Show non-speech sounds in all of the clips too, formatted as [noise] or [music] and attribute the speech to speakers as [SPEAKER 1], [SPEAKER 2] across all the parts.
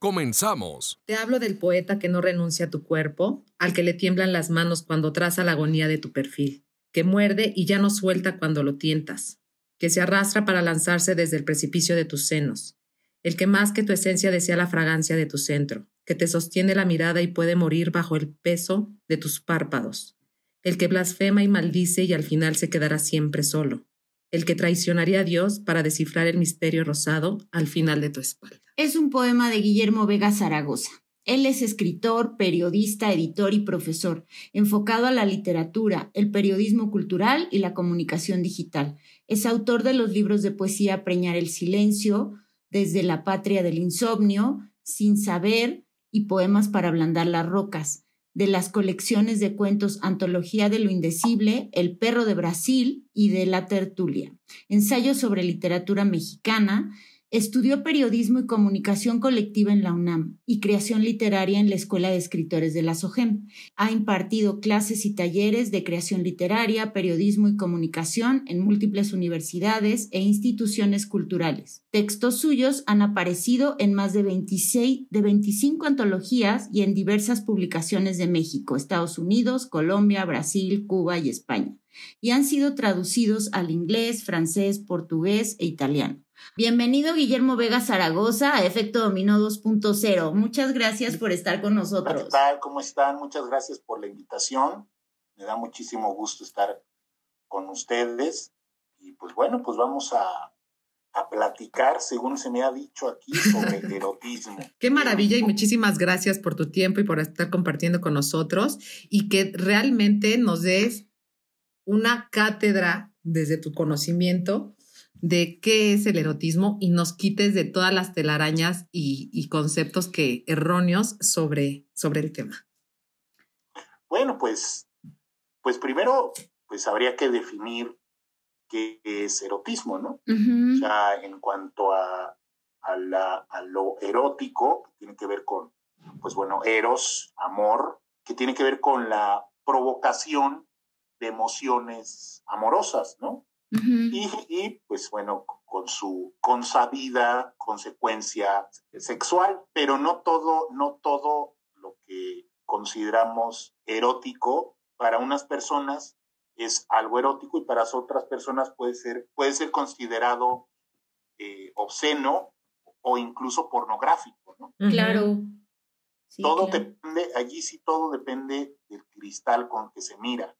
[SPEAKER 1] Comenzamos.
[SPEAKER 2] Te hablo del poeta que no renuncia a tu cuerpo, al que le tiemblan las manos cuando traza la agonía de tu perfil, que muerde y ya no suelta cuando lo tientas, que se arrastra para lanzarse desde el precipicio de tus senos, el que más que tu esencia desea la fragancia de tu centro, que te sostiene la mirada y puede morir bajo el peso de tus párpados, el que blasfema y maldice y al final se quedará siempre solo, el que traicionaría a Dios para descifrar el misterio rosado al final de tu espalda.
[SPEAKER 3] Es un poema de Guillermo Vega Zaragoza. Él es escritor, periodista, editor y profesor, enfocado a la literatura, el periodismo cultural y la comunicación digital. Es autor de los libros de poesía Preñar el Silencio, Desde la Patria del Insomnio, Sin Saber y Poemas para ablandar las rocas de las colecciones de cuentos Antología de lo Indecible, El Perro de Brasil y de La Tertulia, ensayos sobre literatura mexicana, Estudió periodismo y comunicación colectiva en la UNAM y creación literaria en la Escuela de Escritores de la SOGEM. Ha impartido clases y talleres de creación literaria, periodismo y comunicación en múltiples universidades e instituciones culturales. Textos suyos han aparecido en más de 26 de 25 antologías y en diversas publicaciones de México, Estados Unidos, Colombia, Brasil, Cuba y España, y han sido traducidos al inglés, francés, portugués e italiano. Bienvenido Guillermo Vega Zaragoza a Efecto Dominó 2.0. Muchas gracias por estar con nosotros.
[SPEAKER 4] ¿Qué tal? ¿Cómo están? Muchas gracias por la invitación. Me da muchísimo gusto estar con ustedes. Y pues bueno, pues vamos a, a platicar, según se me ha dicho aquí, sobre [laughs] erotismo.
[SPEAKER 2] Qué maravilla y muchísimas gracias por tu tiempo y por estar compartiendo con nosotros y que realmente nos des una cátedra desde tu conocimiento de qué es el erotismo y nos quites de todas las telarañas y, conceptos que erróneos sobre, sobre el tema.
[SPEAKER 4] Bueno, pues, pues primero, pues habría que definir qué es erotismo, ¿no? O sea, en cuanto a, la, a lo erótico, que tiene que ver con, pues bueno, eros, amor, que tiene que ver con la provocación de emociones amorosas, ¿no? Y, pues bueno, con su consabida consecuencia sexual, pero no todo, no todo lo que consideramos erótico para unas personas es algo erótico y para otras personas puede ser, puede ser considerado eh, obsceno o incluso pornográfico, ¿no?
[SPEAKER 3] Claro.
[SPEAKER 4] todo depende, allí sí todo depende del cristal con que se mira.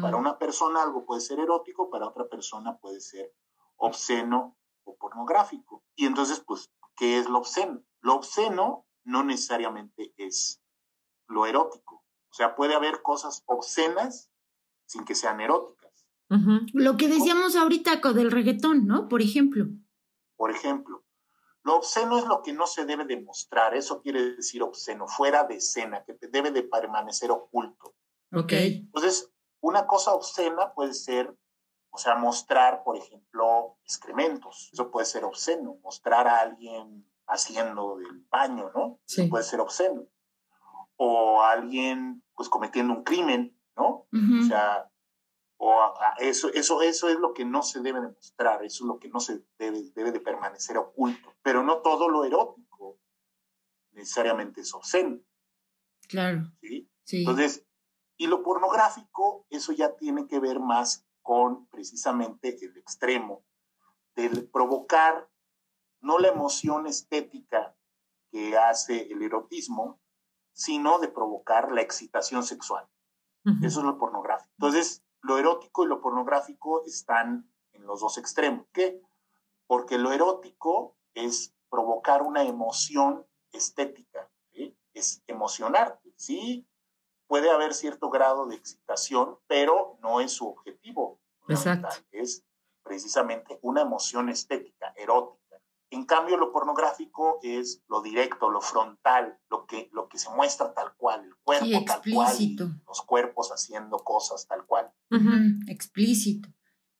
[SPEAKER 4] Para una persona algo puede ser erótico, para otra persona puede ser obsceno o pornográfico. Y entonces, pues, ¿qué es lo obsceno? Lo obsceno no necesariamente es lo erótico. O sea, puede haber cosas obscenas sin que sean eróticas.
[SPEAKER 3] Lo que decíamos ahorita del reggaetón, ¿no? Por ejemplo.
[SPEAKER 4] Por ejemplo, lo obsceno es lo que no se debe demostrar. Eso quiere decir obsceno, fuera de escena, que debe de permanecer oculto.
[SPEAKER 2] Ok.
[SPEAKER 4] Entonces, una cosa obscena puede ser, o sea, mostrar, por ejemplo, excrementos. Eso puede ser obsceno. Mostrar a alguien haciendo del baño, ¿no? Sí. puede ser obsceno. O alguien, pues, cometiendo un crimen, ¿no? O sea, o eso, eso, eso es lo que no se debe demostrar, eso es lo que no se debe, debe de permanecer oculto. Pero no todo lo erótico necesariamente es obsceno.
[SPEAKER 3] Claro.
[SPEAKER 4] ¿sí? sí. Entonces, y lo pornográfico, eso ya tiene que ver más con precisamente el extremo del provocar no la emoción estética que hace el erotismo, sino de provocar la excitación sexual. Eso es lo pornográfico. Entonces, lo erótico y lo pornográfico están en los dos extremos. ¿Qué? Porque lo erótico es provocar una emoción estética, es emocionarte, ¿sí? Puede haber cierto grado de excitación, pero no es su objetivo.
[SPEAKER 2] Exacto.
[SPEAKER 4] Es precisamente una emoción estética, erótica. En cambio, lo pornográfico es lo directo, lo frontal, lo que, lo que se muestra tal cual, el cuerpo tal cual, los cuerpos haciendo cosas tal cual.
[SPEAKER 3] Explícito.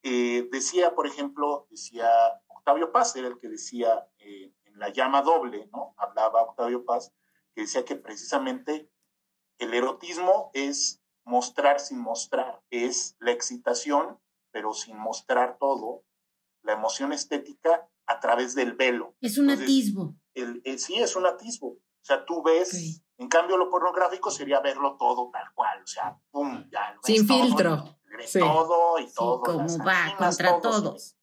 [SPEAKER 4] Eh, decía, por ejemplo, decía Octavio Paz, era el que decía eh, en la llama doble, ¿no? Hablaba Octavio Paz, que decía que precisamente el erotismo es mostrar sin mostrar, es la excitación, pero sin mostrar todo, la emoción estética a través del velo.
[SPEAKER 3] Es un atisbo.
[SPEAKER 4] El, sí, es un atisbo. O sea, tú ves, en cambio lo pornográfico sería verlo todo tal cual, o sea, pum, ya.
[SPEAKER 2] Sin filtro.
[SPEAKER 4] Todo y todo.
[SPEAKER 3] como va, contra todos.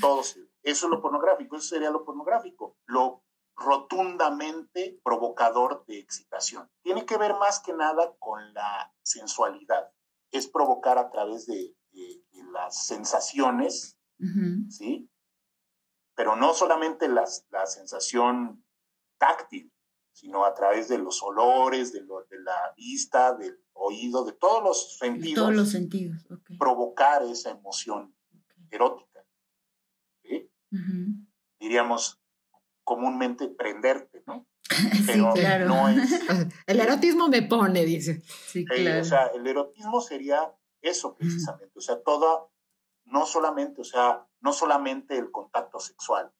[SPEAKER 4] Todos. Eso es lo pornográfico, eso sería lo pornográfico. Lo rotundamente provocador de excitación. Tiene que ver más que nada con la sensualidad. Es provocar a través de, las sensaciones, ¿sí? pero no solamente las, la sensación táctil, sino a través de los olores, de, de la vista, del oído, de todos los sentidos.
[SPEAKER 3] todos los sentidos,
[SPEAKER 4] Provocar esa emoción erótica. Diríamos comúnmente prenderte, ¿no? [laughs]
[SPEAKER 3] Pero claro. no es... [laughs]
[SPEAKER 2] El erotismo me pone, dice.
[SPEAKER 4] Sí, claro. o sea, el erotismo sería eso precisamente, o sea, todo, no solamente, o sea, no solamente el contacto sexual,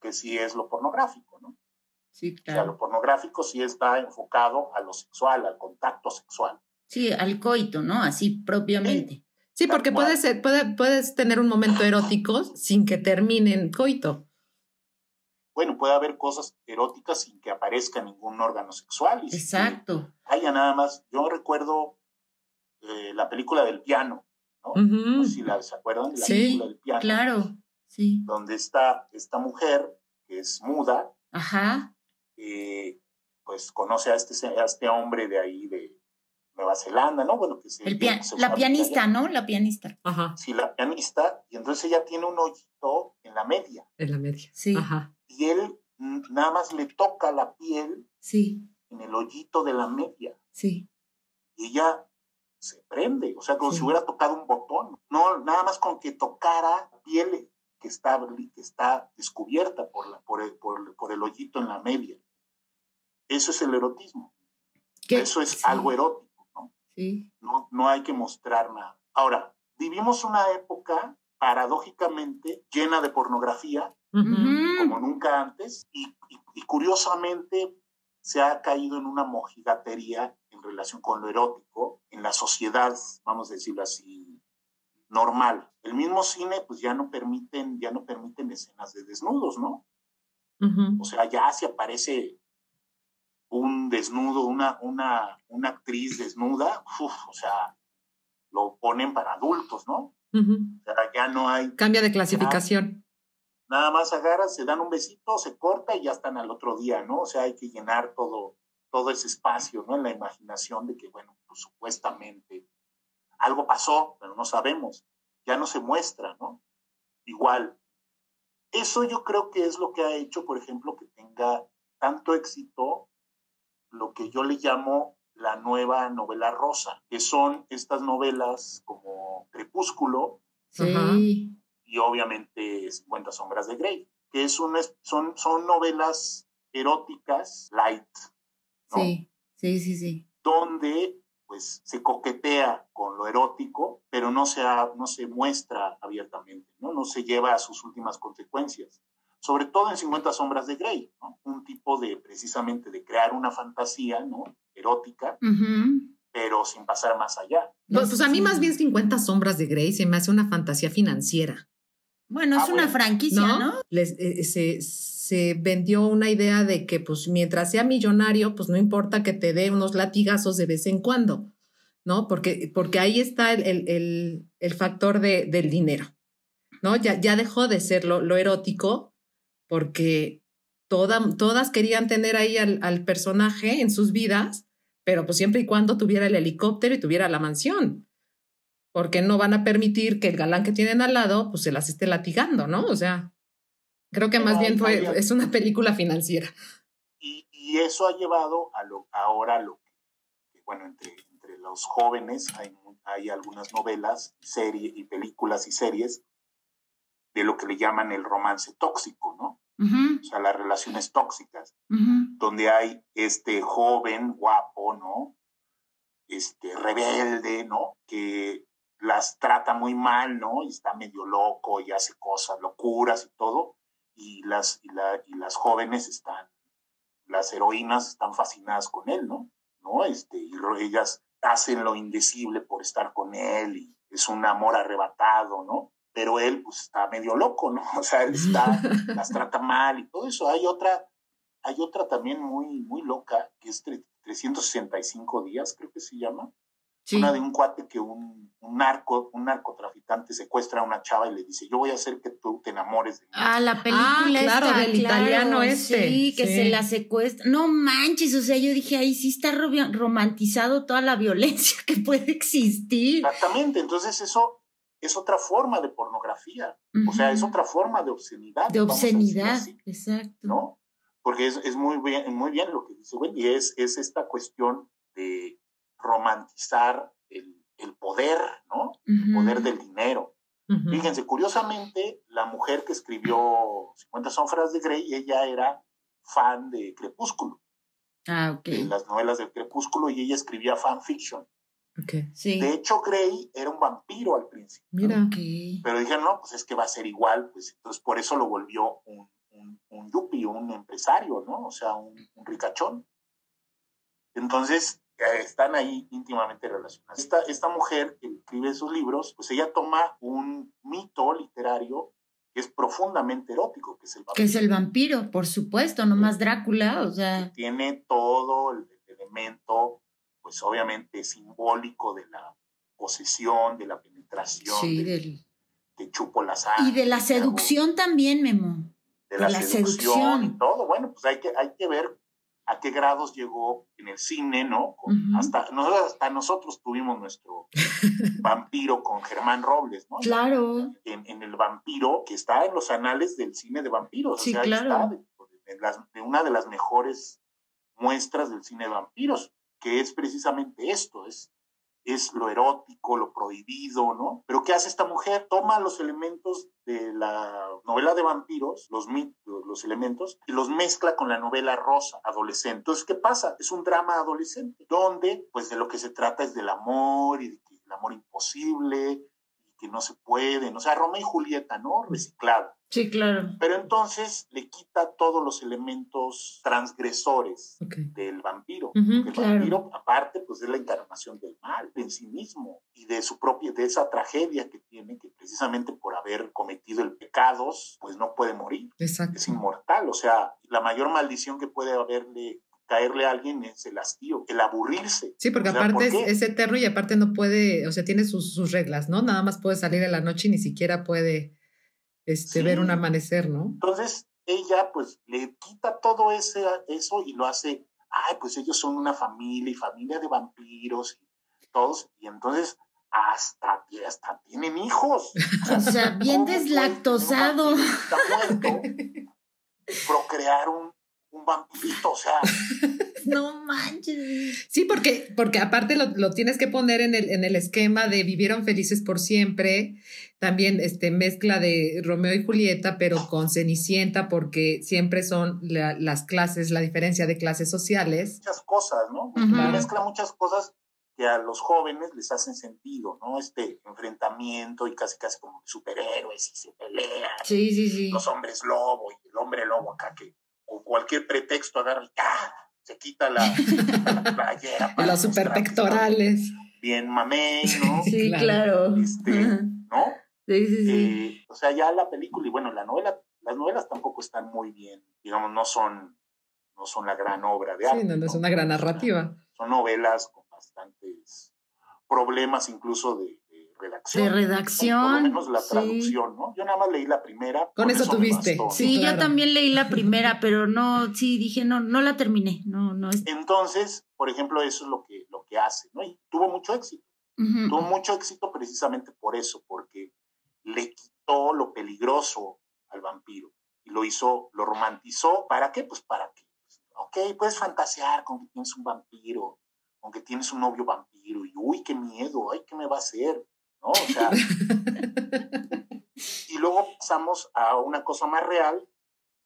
[SPEAKER 4] que sí es lo pornográfico, ¿no?
[SPEAKER 3] Sí, claro.
[SPEAKER 4] O sea, lo pornográfico sí está enfocado a lo sexual, al contacto sexual.
[SPEAKER 3] Sí, al coito, ¿no? Así propiamente.
[SPEAKER 2] Sí, porque puede ser, puede, puedes tener un momento erótico sin que termine en coito.
[SPEAKER 4] Bueno, puede haber cosas eróticas sin que aparezca ningún órgano sexual.
[SPEAKER 3] Exacto.
[SPEAKER 4] Haya nada más. Yo recuerdo eh, la película del piano, ¿no? si la, ¿Se acuerdan de la película del piano?
[SPEAKER 3] Claro, sí.
[SPEAKER 4] Donde está esta mujer que es muda.
[SPEAKER 3] Ajá.
[SPEAKER 4] Eh, pues conoce a este, a este hombre de ahí de Nueva Zelanda, ¿no? Bueno, que
[SPEAKER 3] El la pianista, ¿no? La pianista.
[SPEAKER 2] Ajá.
[SPEAKER 4] Sí, la pianista. Y entonces ella tiene un hoyito en la media.
[SPEAKER 2] En la media.
[SPEAKER 3] Sí.
[SPEAKER 2] Ajá.
[SPEAKER 4] Y él nada más le toca la piel.
[SPEAKER 3] Sí.
[SPEAKER 4] En el hoyito de la media.
[SPEAKER 3] Sí.
[SPEAKER 4] Y ella se prende, o sea, como si hubiera tocado un botón. No, nada más con que tocara piel que está, que está descubierta por, la, por, el, por, el hoyito en la media. Eso es el erotismo. Eso es algo erótico, ¿no?
[SPEAKER 3] Sí.
[SPEAKER 4] ¿no? No hay que mostrar nada. Ahora, vivimos una época paradójicamente llena de pornografía, como nunca antes, y, y, curiosamente se ha caído en una mojigatería en relación con lo erótico en la sociedad, vamos a decirlo así, normal. El mismo cine, pues ya no permiten, ya no permiten escenas de desnudos, ¿no? O sea, ya se aparece un desnudo, una, una, una actriz desnuda, o sea, lo ponen para adultos, ¿no? O sea, ya no hay...
[SPEAKER 2] Cambia de clasificación.
[SPEAKER 4] Nada más agarran, se dan un besito, se corta y ya están al otro día, ¿no? O sea, hay que llenar todo, todo ese espacio, ¿no? En la imaginación de que, bueno, pues supuestamente algo pasó, pero no sabemos, ya no se muestra, ¿no? Igual. Eso yo creo que es lo que ha hecho, por ejemplo, que tenga tanto éxito lo que yo le llamo la nueva novela rosa, que son estas novelas como Crepúsculo y obviamente 50 sombras de Grey, que es un, son, son novelas eróticas light,
[SPEAKER 3] Sí, sí, sí, sí.
[SPEAKER 4] Donde pues se coquetea con lo erótico, pero no se, no se muestra abiertamente, ¿no? no se lleva a sus últimas consecuencias. Sobre todo en 50 sombras de Grey, ¿no? un tipo de precisamente de crear una fantasía ¿no? erótica, pero sin pasar más allá.
[SPEAKER 2] Pues, pues, a mí más bien 50 sombras de Grey se me hace una fantasía financiera.
[SPEAKER 3] Bueno, es ah, una franquicia, ¿no?
[SPEAKER 2] Les, eh, se, se, vendió una idea de que, pues, mientras sea millonario, pues no importa que te dé unos latigazos de vez en cuando, ¿no? Porque, porque ahí está el, el, el factor de, del dinero, ¿no? Ya, ya dejó de ser lo, lo erótico porque toda, todas querían tener ahí al, al personaje en sus vidas, pero pues siempre y cuando tuviera el helicóptero y tuviera la mansión porque no van a permitir que el galán que tienen al lado pues se las esté latigando, ¿no? O sea, creo que más bien fue, es una película financiera.
[SPEAKER 4] Y, y, eso ha llevado a lo, ahora lo que, bueno, entre, entre los jóvenes hay, hay algunas novelas, series y películas y series de lo que le llaman el romance tóxico, ¿no? o sea, las relaciones tóxicas, donde hay este joven guapo, ¿no? Este rebelde, ¿no? Que las trata muy mal, ¿no? Y está medio loco y hace cosas, locuras y todo, y las, y, y las jóvenes están, las heroínas están fascinadas con él, ¿no? ¿No? Este, y ellas hacen lo indecible por estar con él y es un amor arrebatado, ¿no? pero él pues está medio loco, ¿no? [laughs] O sea, él está, [laughs] las trata mal y todo eso. Hay otra, hay otra también muy, muy loca, que es 365 días, creo que se llama. Una de un cuate que un, un, narco, un narcotraficante secuestra a una chava y le dice, yo voy a hacer que tú te enamores de mí.
[SPEAKER 3] Ah, la película ah, claro, del italiano este. Sí, que se la secuestra. No manches, o sea, yo dije, ahí sí está romantizado toda la [laughs] violencia que puede existir.
[SPEAKER 4] Exactamente, entonces eso es otra forma de pornografía, o sea, es otra forma de obscenidad.
[SPEAKER 3] De obscenidad, exacto.
[SPEAKER 4] ¿No? Porque es, es, muy, bien, muy bien lo que dice Wendy, es, es esta cuestión de romantizar el, el poder, ¿no? El poder del dinero. Fíjense, curiosamente, la mujer que escribió 50 sombras de Grey, ella era fan de Crepúsculo.
[SPEAKER 3] Ah, ok.
[SPEAKER 4] De las novelas del Crepúsculo y ella escribía fanfiction. De hecho, Grey era un vampiro al principio.
[SPEAKER 3] Mira.
[SPEAKER 4] Pero dijeron, no, pues es que va a ser igual, pues entonces por eso lo volvió un, un, un yuppie, un empresario, ¿no? O sea, un, ricachón. Entonces, están ahí íntimamente relacionados. Esta, esta mujer que escribe sus libros, pues ella toma un mito literario que es profundamente erótico, que es el vampiro.
[SPEAKER 3] Que es el vampiro, por supuesto, no más Drácula, o sea.
[SPEAKER 4] tiene todo el elemento pues obviamente simbólico de la posesión, de la penetración, sí, del... de chupo la sangre.
[SPEAKER 3] Y de la seducción también, Memo.
[SPEAKER 4] De, la, seducción, y todo. Bueno, pues hay que, hay que ver a qué grados llegó en el cine, ¿no? hasta, nosotros, hasta nosotros tuvimos nuestro [laughs] vampiro con Germán Robles, ¿no?
[SPEAKER 3] Claro.
[SPEAKER 4] En, el vampiro que está en los anales del cine de vampiros.
[SPEAKER 3] Sí, claro.
[SPEAKER 4] Está de, una de las mejores muestras del cine de vampiros que es precisamente esto, es, es lo erótico, lo prohibido, ¿no? Pero ¿qué hace esta mujer? Toma los elementos de la novela de vampiros, los mitos, los elementos, y los mezcla con la novela rosa, adolescente. Entonces, ¿qué pasa? Es un drama adolescente, donde, pues, de lo que se trata es del amor y del amor imposible, que no se pueden, o sea, Romeo y Julieta, ¿no? Reciclado.
[SPEAKER 3] Sí, claro.
[SPEAKER 4] Pero entonces le quita todos los elementos transgresores del vampiro. el vampiro, aparte, pues es la encarnación del mal en sí mismo y de su propia, de esa tragedia que tiene, que precisamente por haber cometido el pecados, pues no puede morir.
[SPEAKER 3] Exacto.
[SPEAKER 4] Es inmortal. O sea, la mayor maldición que puede haberle caerle a alguien es el hastío, el aburrirse.
[SPEAKER 2] Sí, porque aparte es, eterno y aparte no puede, o sea, tiene sus, reglas, ¿no? Nada más puede salir en la noche y ni siquiera puede este, ver un amanecer, ¿no?
[SPEAKER 4] Entonces, ella pues le quita todo ese, eso y lo hace, ay, pues ellos son una familia y familia de vampiros y todos, y entonces hasta, hasta tienen hijos.
[SPEAKER 3] O sea, bien [laughs] deslactosado. [laughs]
[SPEAKER 4] procrear un, un vampirito, o sea. [laughs]
[SPEAKER 3] no manches.
[SPEAKER 2] Sí, porque, porque aparte lo, tienes que poner en el, en el esquema de vivieron felices por siempre. También este, mezcla de Romeo y Julieta, pero con Cenicienta, porque siempre son las clases, la diferencia de clases sociales.
[SPEAKER 4] Muchas cosas, ¿no? Mezcla muchas cosas que a los jóvenes les hacen sentido, ¿no? Este enfrentamiento y casi casi como superhéroes y se pelean.
[SPEAKER 3] Sí, sí, sí.
[SPEAKER 4] Los hombres lobo y el hombre lobo acá que con cualquier pretexto agarra y se quita la, [laughs] playera.
[SPEAKER 2] Para Los super pectorales.
[SPEAKER 4] Bien mamey, ¿no? [laughs]
[SPEAKER 3] Sí, claro.
[SPEAKER 4] Este, ¿No?
[SPEAKER 3] Sí, sí, sí.
[SPEAKER 4] Eh, o sea, ya la película y bueno, la novela, las novelas tampoco están muy bien, digamos, no son, no son la gran obra de arte.
[SPEAKER 2] Sí, no, es una gran narrativa.
[SPEAKER 4] Son novelas con bastantes problemas incluso de, redacción.
[SPEAKER 3] De redacción.
[SPEAKER 4] Por lo menos la traducción, ¿no? Yo nada más leí la primera.
[SPEAKER 2] Con, eso, tuviste.
[SPEAKER 3] Sí, yo también leí la primera, pero no, sí, dije, no, no la terminé. No, no.
[SPEAKER 4] Entonces, por ejemplo, eso es lo que, lo que hace, ¿no? Y tuvo mucho éxito. Tuvo mucho éxito precisamente por eso, porque le quitó lo peligroso al vampiro y lo hizo, lo romantizó. ¿Para qué? Pues para que, ok, puedes fantasear con que tienes un vampiro, con que tienes un novio vampiro y uy, qué miedo, ay, ¿qué me va a hacer? ¿No? O sea, [laughs] y luego pasamos a una cosa más real,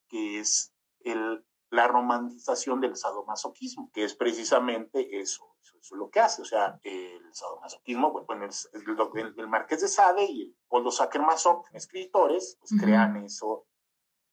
[SPEAKER 4] que es el, la romantización del sadomasoquismo, que es precisamente eso, eso, es lo que hace. O sea, el sadomasoquismo, bueno, el, el, Marqués de Sade y el Poldo Sacher-Masoch, escritores, pues crean eso,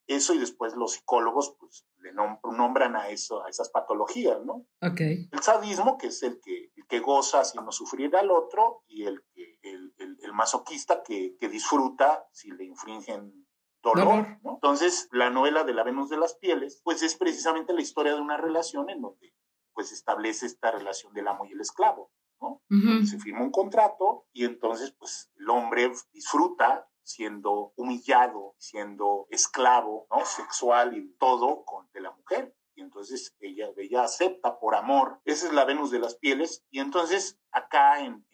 [SPEAKER 4] eso y después los psicólogos pues, le nombran a eso, a esas patologías, ¿no?
[SPEAKER 2] Okay.
[SPEAKER 4] El sadismo, que es el que, el que goza no sufrir al otro, y el, el, el, masoquista que, que, disfruta si le infringen dolor, ¿no? Entonces, la novela de la Venus de las Pieles, pues es precisamente la historia de una relación en donde pues establece esta relación del amo y el esclavo, ¿no? Se firma un contrato y entonces pues el hombre disfruta siendo humillado, siendo esclavo, ¿no? Sexual y todo con, de la mujer. Y entonces ella, ella acepta por amor. Esa es la Venus de las pieles. Y entonces acá en,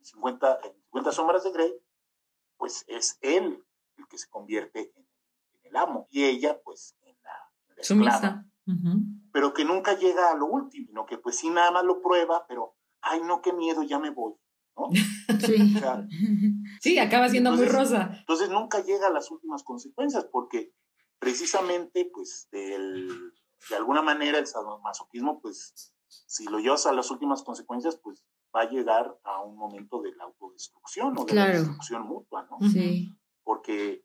[SPEAKER 4] 50, 50 sombras de Grey, pues es él el que se convierte en, el amo. Y ella, pues, en la, esclava. Pero que nunca llega a lo último, sino que pues sí nada más lo prueba, pero, ay, no, qué miedo, ya me voy. [laughs]
[SPEAKER 2] Sí. sí, acaba siendo muy rosa.
[SPEAKER 4] Entonces nunca llega a las últimas consecuencias porque precisamente, pues, del, de alguna manera el sadomasoquismo, pues, si lo llevas a las últimas consecuencias, pues va a llegar a un momento de la autodestrucción o de la destrucción mutua, ¿no?
[SPEAKER 2] Sí.
[SPEAKER 4] Porque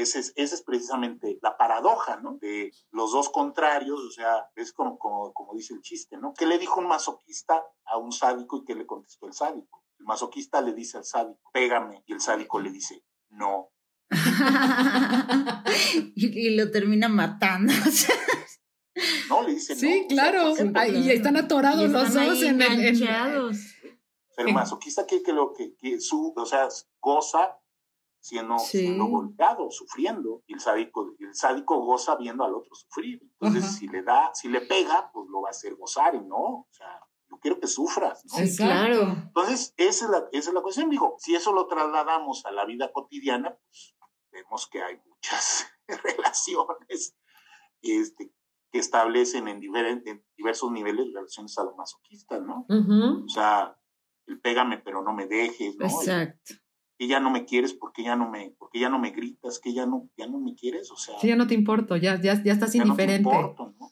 [SPEAKER 4] esa es, es precisamente la paradoja, ¿no? De los dos contrarios, o sea, es como, como, como dice el chiste, ¿no? ¿Qué le dijo un masoquista a un sádico y qué le contestó el sádico? El masoquista le dice al sádico, pégame, y el sádico le dice, no. [laughs]
[SPEAKER 3] y, lo termina matando. [laughs]
[SPEAKER 4] no, le dice
[SPEAKER 2] sí, claro. y están atorados los dos en el.
[SPEAKER 4] El masoquista que, que lo que, que su, o sea, goza siendo, golpeado, sufriendo, y el sádico, el sádico goza viendo al otro sufrir. Entonces, si le da, si le pega, pues lo va a hacer gozar, y no, o sea, yo quiero que sufras, ¿no?
[SPEAKER 3] Sí, claro.
[SPEAKER 4] Entonces, esa es, la, esa es la cuestión. Digo, si eso lo trasladamos a la vida cotidiana, pues vemos que hay muchas [laughs] relaciones este, que establecen en, diversos niveles relaciones a lo masoquista, ¿no? O sea, el pégame pero no me dejes, ¿no?
[SPEAKER 3] Exacto
[SPEAKER 4] que ya no me quieres, porque ya no me, porque ya no me gritas, que ya no, ya no me quieres, o sea.
[SPEAKER 2] Sí, ya no te importo, ya, ya, ya estás indiferente.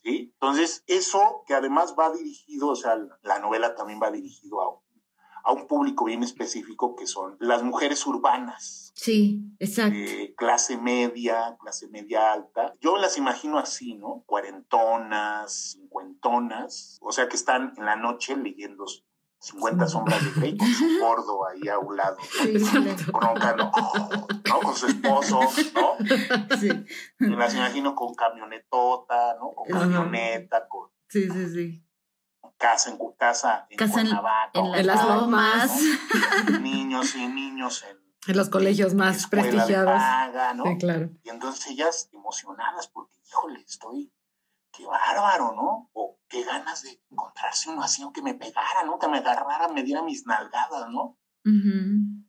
[SPEAKER 4] Entonces, eso que además va dirigido, o sea, la novela también va dirigido a, a un público bien específico que son las mujeres urbanas.
[SPEAKER 3] Sí, exacto.
[SPEAKER 4] Eh, clase media, clase media alta. Yo las imagino así, ¿no? Cuarentonas, cincuentonas, o sea, que están en la noche leyendo 50 sombras de Grey con [laughs] su gordo ahí a un lado, broncando, ¿no? Con su esposo, ¿no? Sí. Me las imagino con camionetota, ¿no? Con camioneta, con...
[SPEAKER 3] Sí, sí, sí.
[SPEAKER 4] Casa en casa en casa
[SPEAKER 3] en, las lomas.
[SPEAKER 4] Niños y niños en,
[SPEAKER 2] en los colegios más prestigiados.
[SPEAKER 4] ¿no?
[SPEAKER 2] Sí, claro.
[SPEAKER 4] Y entonces ellas emocionadas porque, híjole, estoy qué bárbaro, ¿no? O qué ganas de encontrarse uno así, aunque me pegara, ¿no? Que me agarrara, me diera mis nalgadas, ¿no?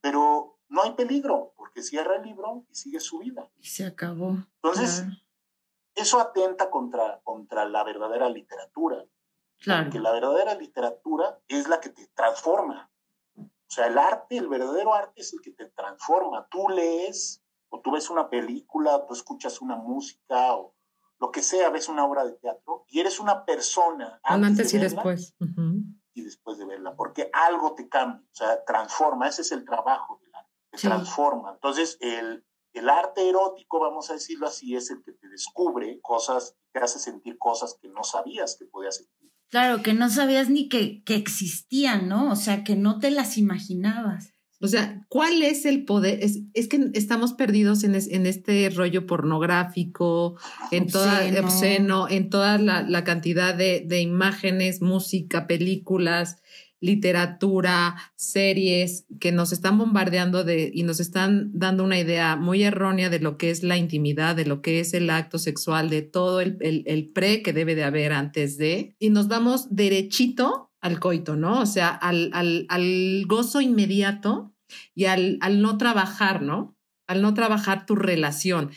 [SPEAKER 4] Pero no hay peligro, porque cierra el libro y sigue su vida.
[SPEAKER 3] Y se acabó.
[SPEAKER 4] Entonces, eso atenta contra, contra la verdadera literatura.
[SPEAKER 3] Claro.
[SPEAKER 4] Porque la verdadera literatura es la que te transforma. O sea, el arte, el verdadero arte es el que te transforma. Tú lees, o tú ves una película, o tú escuchas una música, o lo que sea, ves una obra de teatro y eres una persona.
[SPEAKER 2] Antes, y después.
[SPEAKER 4] Y después de verla, porque algo te cambia, o sea, transforma, ese es el trabajo del arte, te transforma. Entonces, el, el arte erótico, vamos a decirlo así, es el que te descubre cosas, te hace sentir cosas que no sabías que podías sentir.
[SPEAKER 3] Claro, que no sabías ni que, que existían, ¿no? O sea, que no te las imaginabas.
[SPEAKER 2] O sea, ¿cuál es el poder? Es, es que estamos perdidos en, en, este rollo pornográfico, en toda, obsceno, en toda la, la cantidad de, de, imágenes, música, películas, literatura, series que nos están bombardeando de, y nos están dando una idea muy errónea de lo que es la intimidad, de lo que es el acto sexual, de todo el, el, el pre que debe de haber antes de, y nos vamos derechito al coito, ¿no? O sea, al, al, al gozo inmediato y al, al, no trabajar, ¿no? Al no trabajar tu relación.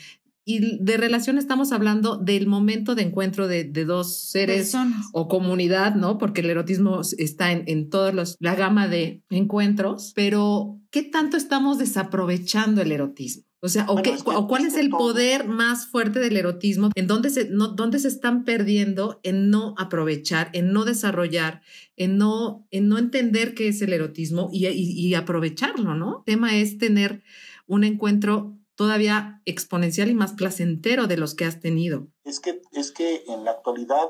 [SPEAKER 2] Y de relación estamos hablando del momento de encuentro de, de dos seres o comunidad, ¿no? Porque el erotismo está en, en toda la gama de encuentros, pero ¿qué tanto estamos desaprovechando el erotismo? O sea, o, cuál es el poder más fuerte del erotismo, en dónde se, no, dónde se están perdiendo en no aprovechar, en no desarrollar, en no, en no entender qué es el erotismo y, y aprovecharlo, ¿no? El tema es tener un encuentro todavía exponencial y más placentero de los que has tenido.
[SPEAKER 4] Es que, es que en la actualidad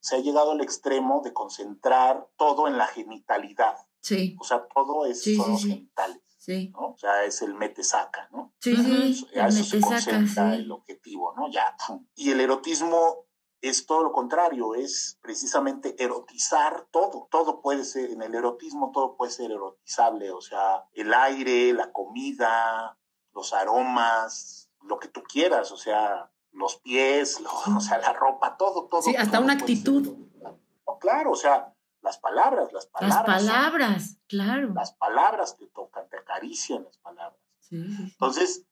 [SPEAKER 4] se ha llegado al extremo de concentrar todo en la genitalidad.
[SPEAKER 3] Sí.
[SPEAKER 4] O sea, todo es, son los genitales.
[SPEAKER 3] Sí.
[SPEAKER 4] ¿no? O sea, es el mete-saca, ¿no?
[SPEAKER 3] Sí, sí.
[SPEAKER 4] A eso se concentra el objetivo, ¿no? Ya. Y el erotismo es todo lo contrario, es precisamente erotizar todo. Todo puede ser, en el erotismo todo puede ser erotizable, o sea, el aire, la comida, los aromas, lo que tú quieras, o sea, los pies, [laughs] o sea, la ropa, todo, todo.
[SPEAKER 2] Sí, hasta una actitud.
[SPEAKER 4] claro, o sea, las palabras, las palabras.
[SPEAKER 3] Las palabras, claro.
[SPEAKER 4] Las palabras te tocan, te acarician las palabras. Entonces,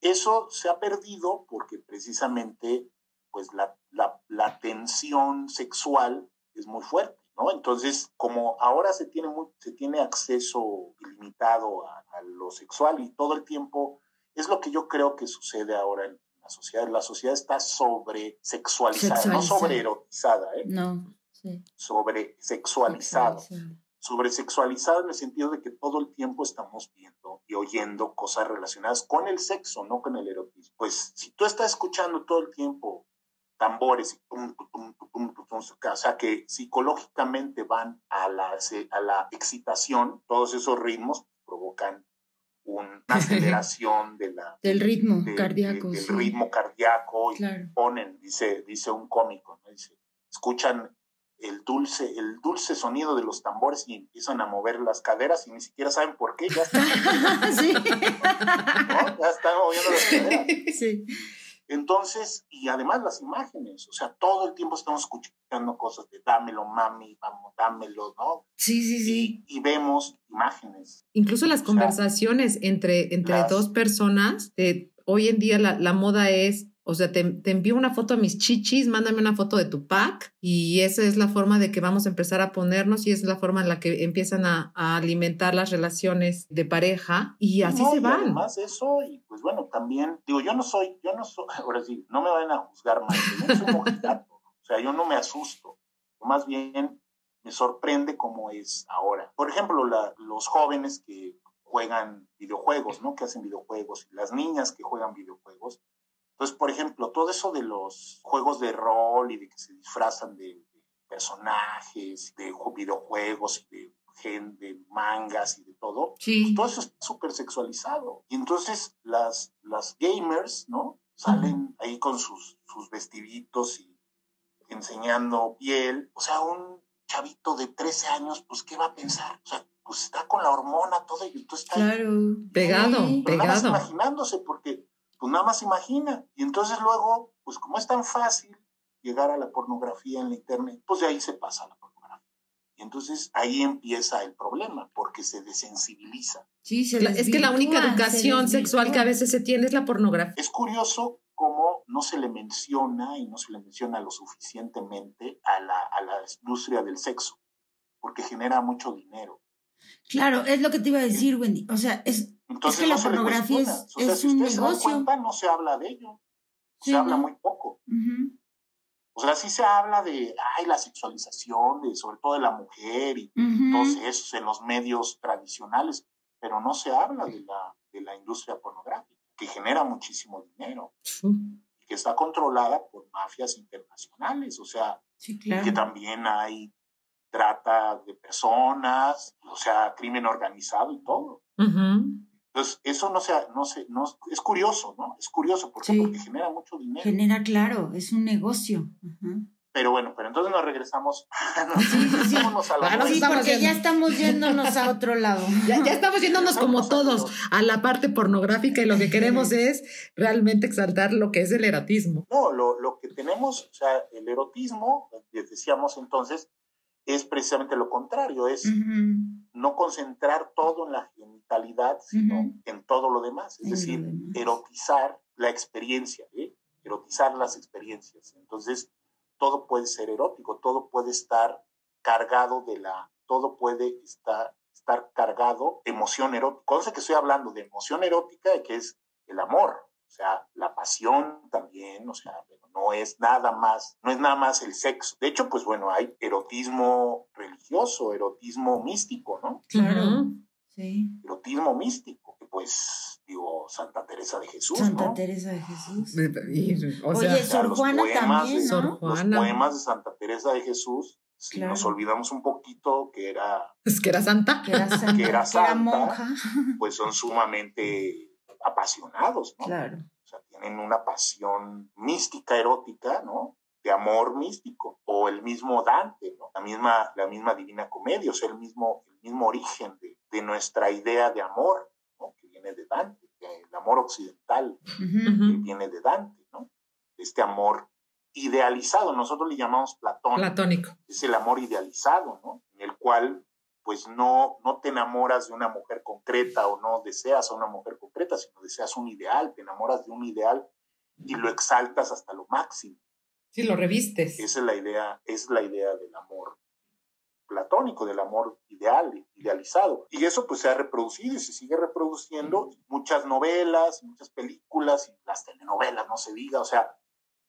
[SPEAKER 4] eso se ha perdido porque precisamente, pues, la, la, tensión sexual es muy fuerte, ¿no? Entonces, como ahora se tiene, se tiene acceso ilimitado a, a lo sexual y todo el tiempo, es lo que yo creo que sucede ahora en, la sociedad. La sociedad está sobre sexualizada, no sobre erotizada, ¿eh?
[SPEAKER 3] No,
[SPEAKER 4] Sobre sexualizada. Sobre sexualizada en el sentido de que todo el tiempo estamos viendo y oyendo cosas relacionadas con el sexo, no con el erotismo. Pues si tú estás escuchando todo el tiempo tambores y tum, tum, tum, o sea que psicológicamente van a la, a la excitación, todos esos ritmos provocan una [laughs] aceleración de la,
[SPEAKER 3] del ritmo cardíaco.
[SPEAKER 4] del ritmo cardíaco y ponen, dice, dice un cómico, dice, escuchan el dulce, el dulce sonido de los tambores y empiezan a mover las caderas y ni siquiera saben por qué, ya están, [laughs] ya están moviendo las caderas.
[SPEAKER 3] Sí.
[SPEAKER 4] Entonces, y además las imágenes, o sea, todo el tiempo estamos escuchando cosas de dámelo, mami, vamos, dámelo, ¿no?
[SPEAKER 3] Sí, sí, sí.
[SPEAKER 4] Y, vemos imágenes.
[SPEAKER 2] Incluso las conversaciones entre, entre dos personas, de, hoy en día la, la moda es o sea, te, envío una foto a mis chichis, mándame una foto de tu pack y esa es la forma de que vamos a empezar a ponernos y es la forma en la que empiezan a, alimentar las relaciones de pareja y así se van.
[SPEAKER 4] además eso, y pues bueno, también, digo, yo no soy, yo no soy, [laughs] ahora sí, no me van a juzgar más, yo no soy o sea, yo no me asusto, más bien me sorprende cómo es ahora. Por ejemplo, los jóvenes que juegan videojuegos, ¿no? Que hacen videojuegos, y las niñas que juegan videojuegos, entonces, por ejemplo, todo eso de los juegos de rol y de que se disfrazan de, personajes, de videojuegos y de, mangas y de todo, pues todo eso está súper sexualizado. Y entonces las, las gamers, ¿no? Salen ahí con sus, sus vestiditos y enseñando piel. O sea, un chavito de 13 años, pues, ¿qué va a pensar? O sea, pues está con la hormona todo y tú estás
[SPEAKER 2] claro, pegado, pegado.
[SPEAKER 4] imaginándose, porque pues nada más imagina. Y entonces luego, pues como es tan fácil llegar a la pornografía en la internet, pues de ahí se pasa la pornografía. Y entonces ahí empieza el problema, porque se desensibiliza.
[SPEAKER 2] Sí, es que la única educación sexual que a veces se tiene es la pornografía.
[SPEAKER 4] Es curioso cómo no se le menciona y no se le menciona lo suficientemente a la, a la industria del sexo, porque genera mucho dinero.
[SPEAKER 3] Claro, es lo que te iba a decir, Wendy. O sea, es, es que la pornografía es, es un negocio.
[SPEAKER 4] no se habla de ello. Se habla muy poco. O sea, sí se habla de, ay, la sexualización, de, sobre todo de la mujer y todo eso en los medios tradicionales, pero no se habla de la, de la industria pornográfica, que genera muchísimo dinero y que está controlada por mafias internacionales. O sea, que también hay trata de personas, o sea, crimen organizado y todo. Entonces, eso no, sea, no, se, no es curioso, ¿no? Es curioso porque, porque genera mucho dinero.
[SPEAKER 3] Genera, claro, es un negocio.
[SPEAKER 4] Pero bueno, pero entonces nos regresamos. [laughs]
[SPEAKER 3] sí, a porque ya estamos yéndonos a otro lado. [laughs]
[SPEAKER 2] Ya, ya estamos yéndonos como todos a la parte pornográfica y lo que queremos [laughs] es realmente exaltar lo que es el erotismo.
[SPEAKER 4] No, lo, lo que tenemos, o sea, el erotismo, decíamos entonces, es precisamente lo contrario, es no concentrar todo en la genitalidad, sino en todo lo demás, es decir, erotizar la experiencia, ¿eh? erotizar las experiencias. Entonces, todo puede ser erótico, todo puede estar cargado de la, todo puede estar, estar cargado de emoción erótica. Cosa que estoy hablando de emoción erótica, que es el amor, o sea, la pasión también, o sea, no es nada más, no es nada más el sexo. De hecho, pues bueno, hay erotismo religioso, erotismo místico, ¿no?
[SPEAKER 3] Claro. Sí.
[SPEAKER 4] Erotismo místico, que pues digo, Santa Teresa de Jesús.
[SPEAKER 3] Santa Teresa de Jesús.
[SPEAKER 2] Oye,
[SPEAKER 3] Sor Juana también, ¿no?
[SPEAKER 4] Los poemas de Santa Teresa de Jesús si nos olvidamos un poquito que era...
[SPEAKER 2] Es que era santa.
[SPEAKER 3] Que era [laughs] santa.
[SPEAKER 4] Que era, santa, monja. Pues son sumamente apasionados, ¿no?
[SPEAKER 3] Claro.
[SPEAKER 4] O sea, tienen una pasión mística, erótica, ¿no? De amor místico. O el mismo Dante, ¿no? La misma, la misma Divina Comedia, o sea, el mismo, el mismo origen de, de nuestra idea de amor, ¿no? Que viene de Dante, el amor occidental, que viene de Dante, ¿no? Este amor idealizado, nosotros le llamamos platónico.
[SPEAKER 2] Platónico.
[SPEAKER 4] Es el amor idealizado, ¿no? En el cual pues no, no te enamoras de una mujer concreta o no deseas a una mujer concreta, sino deseas un ideal, te enamoras de un ideal y lo exaltas hasta lo máximo.
[SPEAKER 2] Sí, lo revistes.
[SPEAKER 4] Esa es la idea, es la idea del amor platónico, del amor ideal, idealizado. Y eso pues se ha reproducido y se sigue reproduciendo. Muchas novelas, muchas películas, y las telenovelas, no se diga, o sea,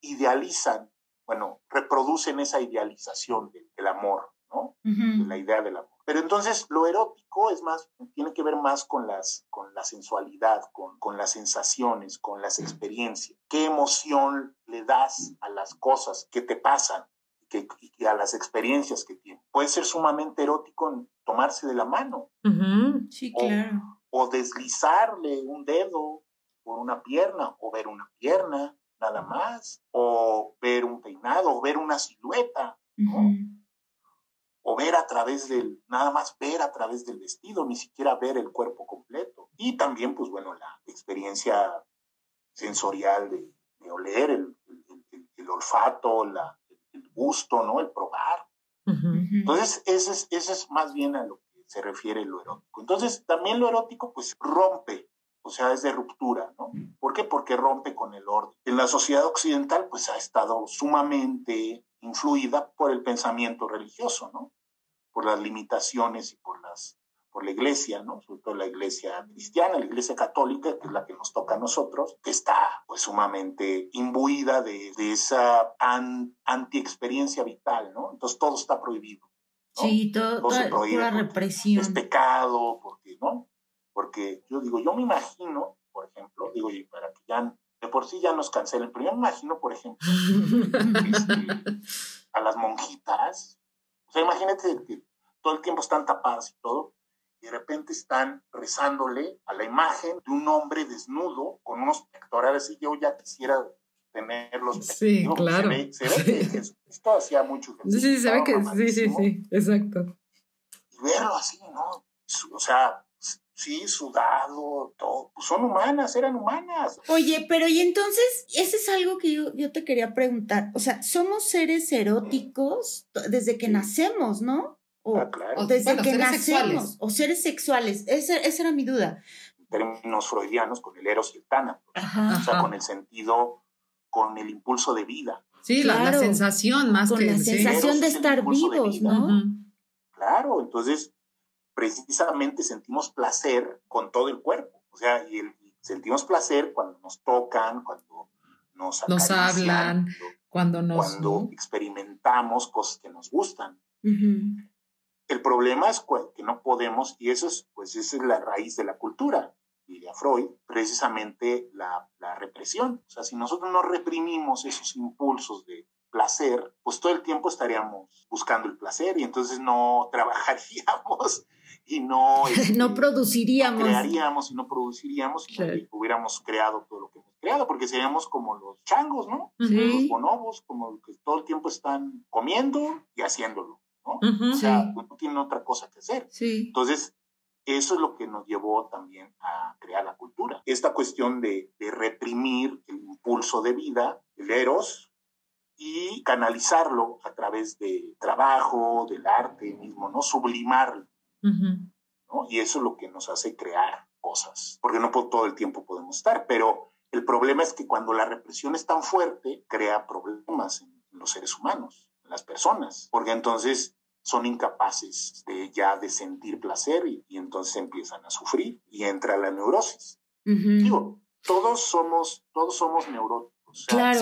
[SPEAKER 4] idealizan, bueno, reproducen esa idealización del, amor, ¿no? De la idea del amor. Pero entonces lo erótico es más, tiene que ver más con, las, con la sensualidad, con, con las sensaciones, con las experiencias. ¿Qué emoción le das a las cosas que te pasan? Que, y a las experiencias que tiene. Puede ser sumamente erótico en tomarse de la mano.
[SPEAKER 3] Sí, claro.
[SPEAKER 4] O, deslizarle un dedo por una pierna, o ver una pierna, nada más, o ver un peinado, o ver una silueta, ¿no? O ver a través del, nada más ver a través del vestido, ni siquiera ver el cuerpo completo. Y también, pues bueno, la experiencia sensorial de, oler, el, el, olfato, la, el gusto, ¿no? El probar. Entonces, ese es, ese es más bien a lo que se refiere lo erótico. Entonces, también lo erótico, pues rompe o sea, es de ruptura, ¿no? ¿Por qué? Porque rompe con el orden. En la sociedad occidental, pues ha estado sumamente influida por el pensamiento religioso, ¿no? Por las limitaciones y por las por la iglesia, ¿no? Sobre todo la iglesia cristiana, la iglesia católica, que es la que nos toca a nosotros, que está pues sumamente imbuida de, de esa anti-experiencia vital, ¿no? Entonces todo está prohibido.
[SPEAKER 3] Sí, todo, todo toda, represión.
[SPEAKER 4] Es pecado, porque, ¿no? Porque yo digo, yo me imagino, por ejemplo, digo, y para que ya de por sí ya nos cancelen, pero yo me imagino, por ejemplo, [laughs] este, a las monjitas, sea, imagínate que todo el tiempo están tapadas y todo, y de repente están rezándole a la imagen de un hombre desnudo con unos pectorales, y yo ya quisiera tenerlos.
[SPEAKER 2] Sí, claro.
[SPEAKER 4] Se ve, que [laughs] esto hacía mucho.
[SPEAKER 2] Sí, sí, se ve que sí, sí, sí, exacto.
[SPEAKER 4] Y verlo así, ¿no? O sea, Sí, sudado, todo. Pues son humanas, eran humanas.
[SPEAKER 3] Oye, pero y entonces, ese es algo que yo, yo te quería preguntar. O sea, somos seres eróticos desde que nacemos, ¿no?
[SPEAKER 4] O, ah, claro.
[SPEAKER 3] desde que nacemos. O seres sexuales. Esa, esa era mi duda.
[SPEAKER 4] En términos freudianos, con el eros y el tana. O sea, con el sentido, con el impulso de vida.
[SPEAKER 2] Sí, la, sensación más
[SPEAKER 3] con
[SPEAKER 2] que...
[SPEAKER 3] la sensación de estar vivos, ¿no?
[SPEAKER 4] Claro, entonces precisamente sentimos placer con todo el cuerpo. O sea, y, sentimos placer cuando nos tocan, cuando nos,
[SPEAKER 2] nos hablan, cuando, nos...
[SPEAKER 4] Cuando experimentamos cosas que nos gustan. El problema es que no podemos, y eso es, pues esa es la raíz de la cultura, diría Freud, precisamente la, la represión. O sea, si nosotros no reprimimos esos impulsos de placer, pues todo el tiempo estaríamos buscando el placer y entonces no [laughs] trabajaríamos y [laughs] no,
[SPEAKER 3] no produciríamos.
[SPEAKER 4] No crearíamos y no produciríamos si hubiéramos creado todo lo que hemos creado, porque seríamos como los changos, ¿no? Los bonobos, como que todo el tiempo están comiendo y haciéndolo, ¿no? o sea, pues, no tienen otra cosa que hacer. Entonces, eso es lo que nos llevó también a crear la cultura. Esta cuestión de, de reprimir el impulso de vida, el eros, y canalizarlo a través del trabajo, del arte mismo, ¿no? Sublimarlo. ¿No? Y eso es lo que nos hace crear cosas, porque no todo el tiempo podemos estar, pero el problema es que cuando la represión es tan fuerte, crea problemas en los seres humanos, en las personas, porque entonces son incapaces de ya de sentir placer y, entonces empiezan a sufrir y entra la neurosis. Digo, todos somos, todos somos neuróticos.
[SPEAKER 3] claro,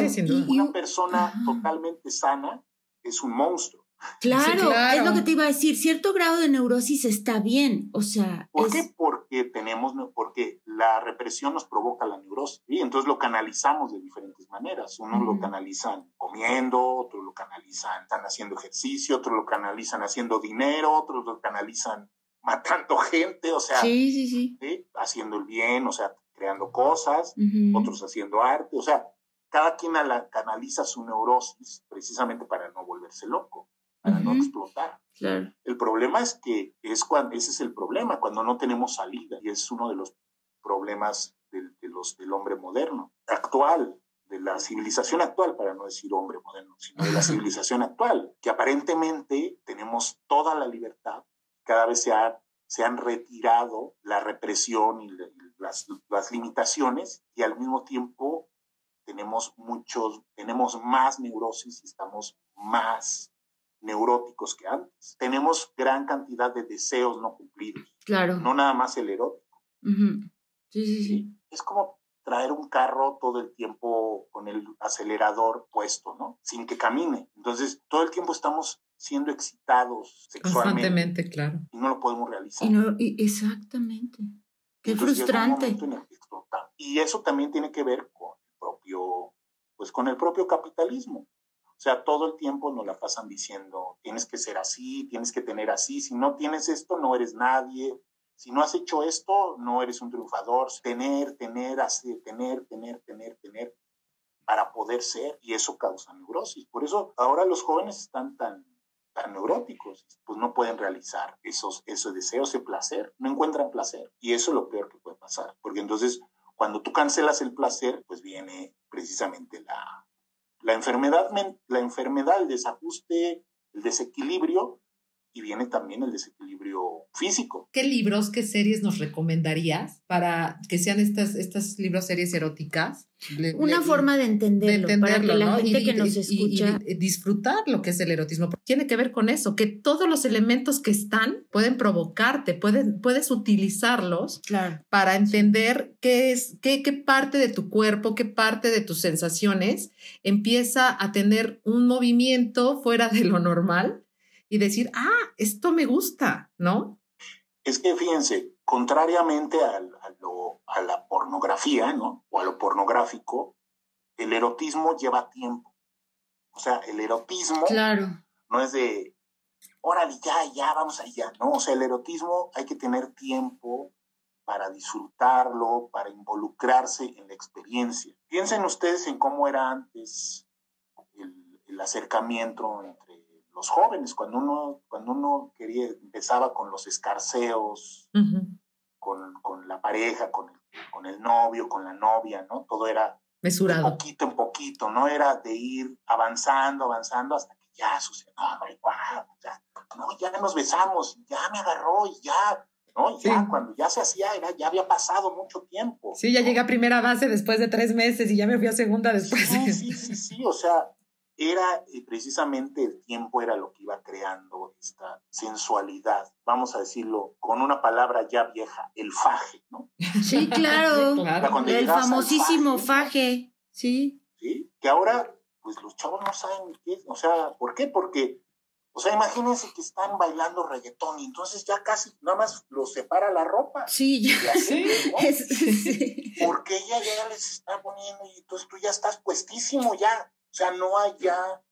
[SPEAKER 4] Una persona totalmente sana es un monstruo.
[SPEAKER 3] Claro, es lo que te iba a decir. Cierto grado de neurosis está bien, o sea.
[SPEAKER 4] ¿Por qué? Porque tenemos, porque la represión nos provoca la neurosis. Y entonces lo canalizamos de diferentes maneras. Unos lo canalizan comiendo, otros lo canalizan están haciendo ejercicio, otros lo canalizan haciendo dinero, otros lo canalizan matando gente, o sea,
[SPEAKER 3] sí, sí,
[SPEAKER 4] sí. haciendo el bien, o sea, creando cosas, otros haciendo arte, o sea, cada quien canaliza su neurosis precisamente para no volverse loco para no explotar. El problema es que es cuando, ese es el problema, cuando no tenemos salida, y es uno de los problemas del, de los, del hombre moderno, actual, de la civilización actual, para no decir hombre moderno, sino de la [laughs] civilización actual, que aparentemente tenemos toda la libertad, cada vez se, se han retirado la represión y las, las limitaciones, y al mismo tiempo tenemos muchos, tenemos más neurosis y estamos más neuróticos que antes. Tenemos gran cantidad de deseos no cumplidos.
[SPEAKER 3] Claro.
[SPEAKER 4] No nada más el erótico.
[SPEAKER 3] sí, sí, sí.
[SPEAKER 4] Es como traer un carro todo el tiempo con el acelerador puesto, ¿no? Sin que camine. Entonces, todo el tiempo estamos siendo excitados sexualmente.
[SPEAKER 2] Constantemente, claro.
[SPEAKER 4] Y no lo podemos realizar.
[SPEAKER 3] Y no, exactamente. Qué frustrante.
[SPEAKER 4] Y eso también tiene que ver con el propio, pues con el propio capitalismo. Sea, todo el tiempo nos la pasan diciendo, tienes que ser así, tienes que tener así, si no tienes esto, no eres nadie, si no has hecho esto, no eres un triunfador. Tener, tener, hacer, tener, tener, tener, tener, para poder ser, y eso causa neurosis. Por eso ahora los jóvenes están tan, tan neuróticos, pues no pueden realizar esos, esos deseos de placer, no encuentran placer. Y eso es lo peor que puede pasar, porque entonces cuando tú cancelas el placer, pues viene precisamente la, la enfermedad, la enfermedad, el desajuste, el desequilibrio, y viene también el desequilibrio físico.
[SPEAKER 2] ¿Qué libros, qué series nos recomendarías para que sean estas, estas libros, series eróticas?
[SPEAKER 3] Una forma de entenderlo, para que la gente que nos escucha...
[SPEAKER 2] Y, disfrutar lo que es el erotismo. Tiene que ver con eso, que todos los elementos que están pueden provocarte, pueden, puedes utilizarlos para entender qué es, qué, qué parte de tu cuerpo, qué parte de tus sensaciones empieza a tener un movimiento fuera de lo normal y decir, ah, esto me gusta, ¿no?
[SPEAKER 4] Es que fíjense, contrariamente a, a, la pornografía, ¿no? O a lo pornográfico, el erotismo lleva tiempo. O sea, el erotismo
[SPEAKER 3] claro.
[SPEAKER 4] no es de, órale, ya, ya, vamos allá. No, o sea, el erotismo hay que tener tiempo para disfrutarlo, para involucrarse en la experiencia. Piensen ustedes en cómo era antes el, el acercamiento entre los jóvenes, cuando uno, cuando uno quería, empezaba con los escarceos, con, con, la pareja, con el, con el novio, con la novia, ¿no? Todo era
[SPEAKER 2] Mesurado.
[SPEAKER 4] de poquito en poquito, no era de ir avanzando, avanzando hasta que ya sucedió, ya, no, ya nos besamos, ya me agarró y ya, ¿no? Ya cuando ya se hacía, era, ya había pasado mucho tiempo.
[SPEAKER 2] Sí, ya llegué a primera base después de tres meses y ya me fui a segunda después.
[SPEAKER 4] Sí, sí, sí, sí, o sea, era eh, precisamente el tiempo era lo que iba creando esta sensualidad, vamos a decirlo con una palabra ya vieja, el faje, ¿no?
[SPEAKER 3] Sí, [laughs] claro, el famosísimo faje. sí.
[SPEAKER 4] Sí, que ahora, pues los chavos no saben qué es, o sea, ¿por qué? Porque, o sea, imagínense que están bailando reggaetón y entonces ya casi nada más los separa la ropa.
[SPEAKER 3] Sí, ya. [laughs] Sí.
[SPEAKER 4] Porque ella ya les está poniendo y entonces tú ya estás puestísimo ya. O sea, no hay ya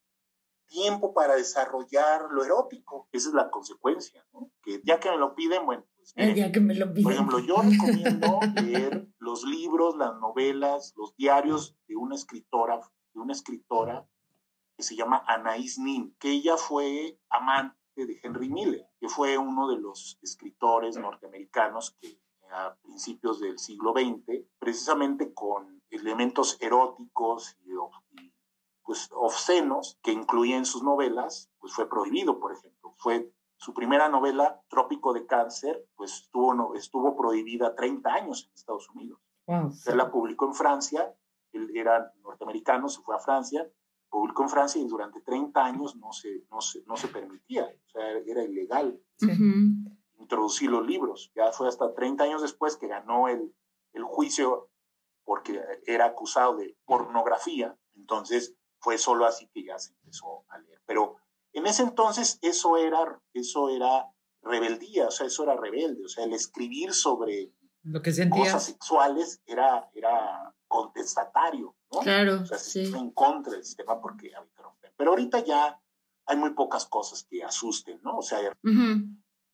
[SPEAKER 4] tiempo para desarrollar lo erótico. Esa es la consecuencia, ¿no? Que ya que me lo piden, bueno, pues.
[SPEAKER 3] El día que me lo piden.
[SPEAKER 4] Por ejemplo, yo recomiendo leer los libros, las novelas, los diarios de una escritora, de una escritora que se llama Anaïs Nin, que ella fue amante de Henry Miller, que fue uno de los escritores norteamericanos que a principios del siglo XX, precisamente con elementos eróticos y, y pues, obscenos que incluía en sus novelas, pues fue prohibido, por ejemplo. Fue su primera novela, Trópico de Cáncer, pues estuvo, estuvo prohibida 30 años en Estados Unidos. Wow. Él la publicó en Francia, él era norteamericano, se fue a Francia, publicó en Francia y durante 30 años no se, no se, no se permitía, o sea, era ilegal introducir los libros. Ya fue hasta 30 años después que ganó el, el juicio porque era acusado de pornografía, entonces fue solo así que ya se empezó a leer. Pero en ese entonces eso era, eso era rebeldía, o sea, eso era rebelde, o sea, el escribir sobre
[SPEAKER 2] Lo que
[SPEAKER 4] cosas sexuales era, era contestatario, ¿no?
[SPEAKER 3] Claro,
[SPEAKER 4] o sea, se en contra del sistema porque había que romper. Pero ahorita ya hay muy pocas cosas que asusten, ¿no? O sea,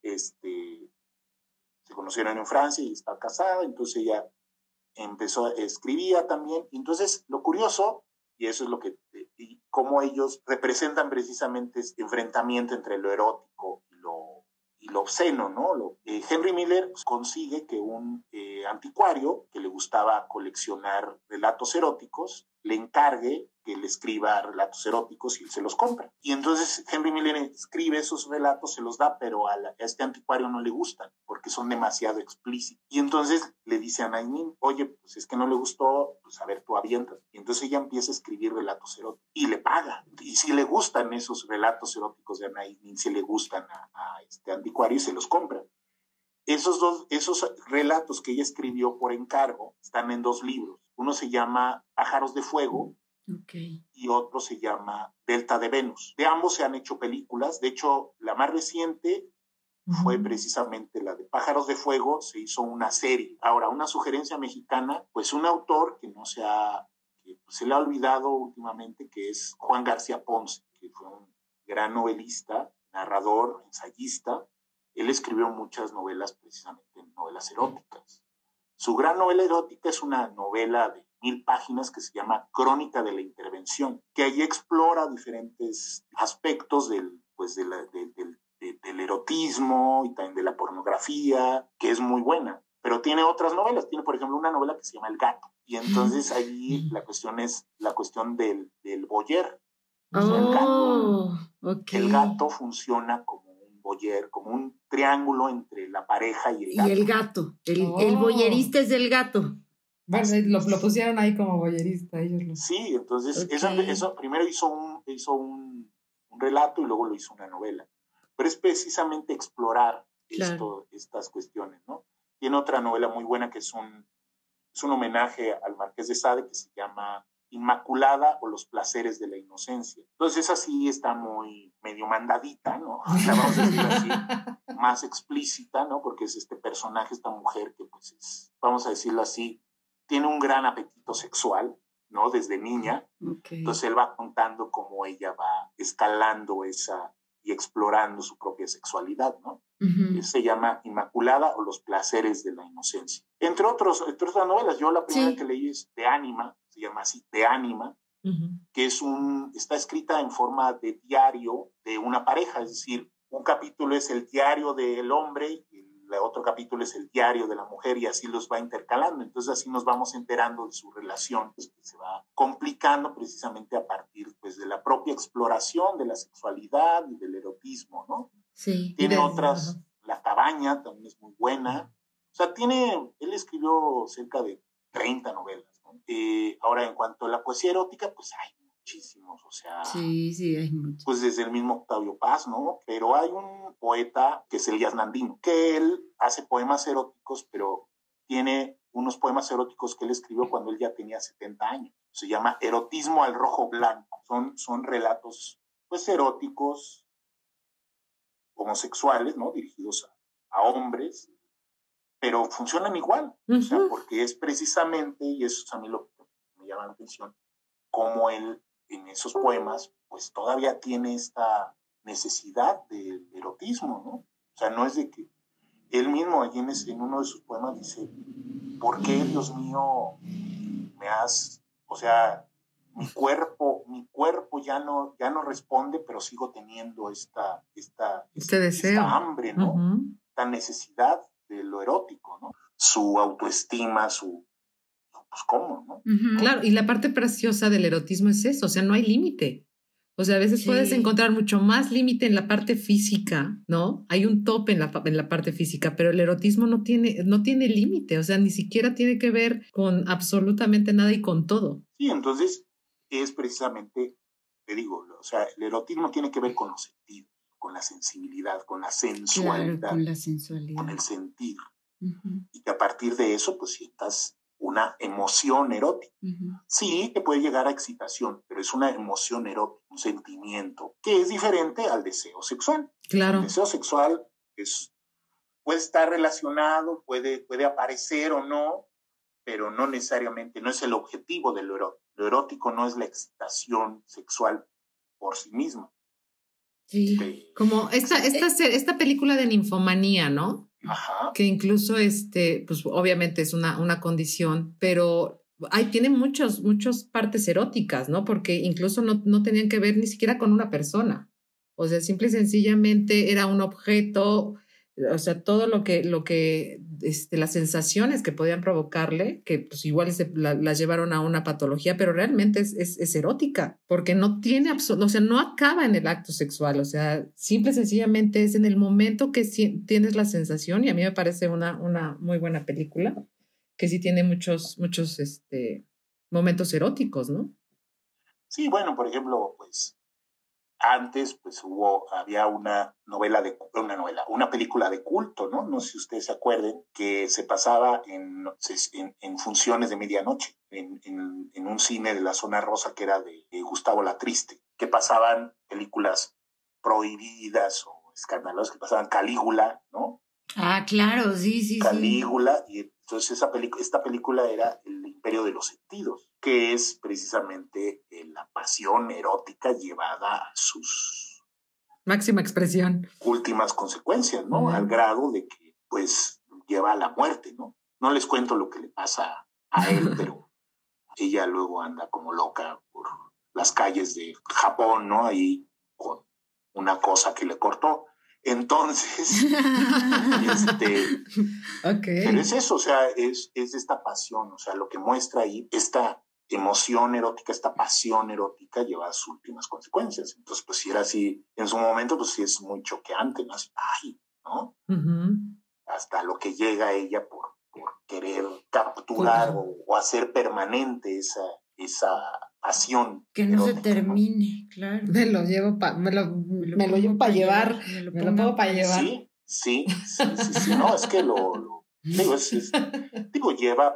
[SPEAKER 4] este, se conocieron en Francia y está casada, entonces ella empezó, escribía también. Entonces, lo curioso, y eso es lo que, y cómo ellos representan precisamente este enfrentamiento entre lo erótico y lo, y lo obsceno, ¿no? Lo, eh, Henry Miller consigue que un eh, anticuario que le gustaba coleccionar relatos eróticos le encargue que le escriba relatos eróticos y se los compra. Y entonces Henry Miller escribe esos relatos, se los da, pero a, este anticuario no le gustan porque son demasiado explícitos. Y entonces le dice a oye, pues es que no le gustó, pues a ver, tú avientas. Y entonces ella empieza a escribir relatos eróticos y le paga. Y si le gustan esos relatos eróticos de Nainin, si le gustan a, este anticuario se los compra. Esos, dos, esos relatos que ella escribió por encargo están en dos libros. Uno se llama Pájaros de Fuego y otro se llama Delta de Venus. De ambos se han hecho películas. De hecho, la más reciente fue precisamente la de Pájaros de Fuego. Se hizo una serie. Ahora, una sugerencia mexicana, pues un autor que no se ha, que se le ha olvidado últimamente, que es Juan García Ponce, que fue un gran novelista, narrador, ensayista él escribió muchas novelas, precisamente novelas eróticas. Su gran novela erótica es una novela de mil páginas que se llama Crónica de la Intervención, que ahí explora diferentes aspectos del, pues del, erotismo y también de la pornografía, que es muy buena. Pero tiene otras novelas, tiene por ejemplo una novela que se llama El gato. Y entonces ahí la cuestión es la cuestión del, del boyer. el, gato,
[SPEAKER 3] oh,
[SPEAKER 4] el gato funciona como boyer, como un triángulo entre la pareja y el gato.
[SPEAKER 3] Y el gato, el,
[SPEAKER 2] oh.
[SPEAKER 3] boyerista es del gato.
[SPEAKER 2] Bueno, lo, pusieron ahí como boyerista ellos.
[SPEAKER 4] Sí, entonces eso, primero hizo, un, hizo un, relato y luego lo hizo una novela. Pero es precisamente explorar esto, estas cuestiones, ¿no? Tiene otra novela muy buena que es un, es un homenaje al Marqués de Sade que se llama Inmaculada o los placeres de la inocencia. Entonces esa sí está muy medio mandadita, ¿no? [laughs] vamos a decirlo así, más explícita, ¿no? Porque es este personaje, esta mujer que pues es, vamos a decirlo así, tiene un gran apetito sexual, ¿no? Desde niña. Entonces él va contando cómo ella va escalando esa y explorando su propia sexualidad, ¿no? Se llama Inmaculada o los placeres de la inocencia. Entre, otros, entre otras novelas, yo la primera que leí es De Ánima, se llama así, De Ánima, que es un, está escrita en forma de diario de una pareja, es decir, un capítulo es el diario del hombre y el otro capítulo es el diario de la mujer y así los va intercalando. Entonces así nos vamos enterando de su relación pues, que se va complicando precisamente a partir pues, de la propia exploración de la sexualidad y del erotismo, ¿no?
[SPEAKER 3] Sí.
[SPEAKER 4] Tiene otras, La cabaña también es muy buena. O sea, tiene, él escribió cerca de 30 novelas. Eh, ahora, en cuanto a la poesía erótica, pues hay muchísimos, o sea.
[SPEAKER 3] Sí, sí, hay muchos.
[SPEAKER 4] Pues desde el mismo Octavio Paz, ¿no? Pero hay un poeta que es Elías Nandino, que él hace poemas eróticos, pero tiene unos poemas eróticos que él escribió cuando él ya tenía 70 años. Se llama Erotismo al Rojo Blanco. Son, son relatos, pues, eróticos, homosexuales, ¿no? Dirigidos a, a hombres, pero funcionan igual, o sea, porque es precisamente, y eso es a mí lo que me llama la atención, como él en esos poemas, pues todavía tiene esta necesidad del erotismo, ¿no? O sea, no es de que él mismo allí en, en uno de sus poemas dice, ¿por qué, Dios mío, me has, o sea, mi cuerpo, mi cuerpo ya no, ya no responde, pero sigo teniendo esta, esta,
[SPEAKER 2] este deseo.
[SPEAKER 4] esta hambre, ¿no? Esta necesidad de lo erótico, ¿no? Su autoestima, su... Pues cómo, ¿no?
[SPEAKER 2] Claro, y la parte preciosa del erotismo es eso, o sea, no hay límite. O sea, a veces puedes encontrar mucho más límite en la parte física, ¿no? Hay un tope en la, en la parte física, pero el erotismo no tiene, no tiene límite, o sea, ni siquiera tiene que ver con absolutamente nada y con todo.
[SPEAKER 4] Sí, entonces es precisamente, te digo, o sea, el erotismo tiene que ver con los sentidos con la sensibilidad, con la sensualidad,
[SPEAKER 3] con la sensualidad,
[SPEAKER 4] con el sentir. Y que a partir de eso, pues sientas una emoción erótica. Sí, que puede llegar a excitación, pero es una emoción erótica, un sentimiento que es diferente al deseo sexual.
[SPEAKER 2] Claro.
[SPEAKER 4] El deseo sexual es, puede estar relacionado, puede, puede aparecer o no, pero no necesariamente, no es el objetivo de lo erótico. Lo erótico no es la excitación sexual por sí misma.
[SPEAKER 2] Sí. Como esta, esta, esta película de ninfomanía, ¿no? que incluso, este, pues obviamente es una, una condición, pero ahí tiene muchas, muchas partes eróticas, ¿no? Porque incluso no, no tenían que ver ni siquiera con una persona. O sea, simple y sencillamente era un objeto o sea, todo lo que, lo que, este, las sensaciones que podían provocarle, que pues igual se las llevaron a una patología, pero realmente es, es, erótica, porque no tiene, o sea, no acaba en el acto sexual, o sea, simple y sencillamente es en el momento que tienes la sensación, y a mí me parece una, una muy buena película, que sí tiene muchos, muchos, este, momentos eróticos, ¿no?
[SPEAKER 4] Sí, bueno, por ejemplo, pues antes, pues hubo, había una novela de, una novela, una película de culto, ¿no? No sé si ustedes se acuerden, que se pasaba en, en, funciones de medianoche, en, en, un cine de la zona rosa que era de, Gustavo La Triste, que pasaban películas prohibidas o escandalosas, que pasaban Calígula, ¿no?
[SPEAKER 3] Ah, claro, sí, sí.
[SPEAKER 4] Calígula, y entonces esa esta película era El Imperio de los Sentidos, que es precisamente eh, la pasión erótica llevada a sus
[SPEAKER 2] máxima expresión.
[SPEAKER 4] Últimas consecuencias, ¿no? Al grado de que, pues, lleva a la muerte, ¿no? No les cuento lo que le pasa a él, [laughs] pero ella luego anda como loca por las calles de Japón, ¿no? Ahí con una cosa que le cortó. Entonces, [laughs] este, pero es eso, o sea, es, es esta pasión, o sea, lo que muestra ahí, esta emoción erótica, esta pasión erótica lleva a sus últimas consecuencias. Entonces, pues si era así, en su momento, pues sí es muy choqueante, ¿no? Así, ay, ¿no? Hasta lo que llega ella por, por querer capturar o, hacer permanente esa, esa pasión.
[SPEAKER 3] Que no se termine, claro.
[SPEAKER 2] Me lo llevo para, me lo, me lo, llevo para llevar, me lo, pongo para llevar.
[SPEAKER 4] Sí, sí, sí, sí, no, es que lo, digo, es, digo, lleva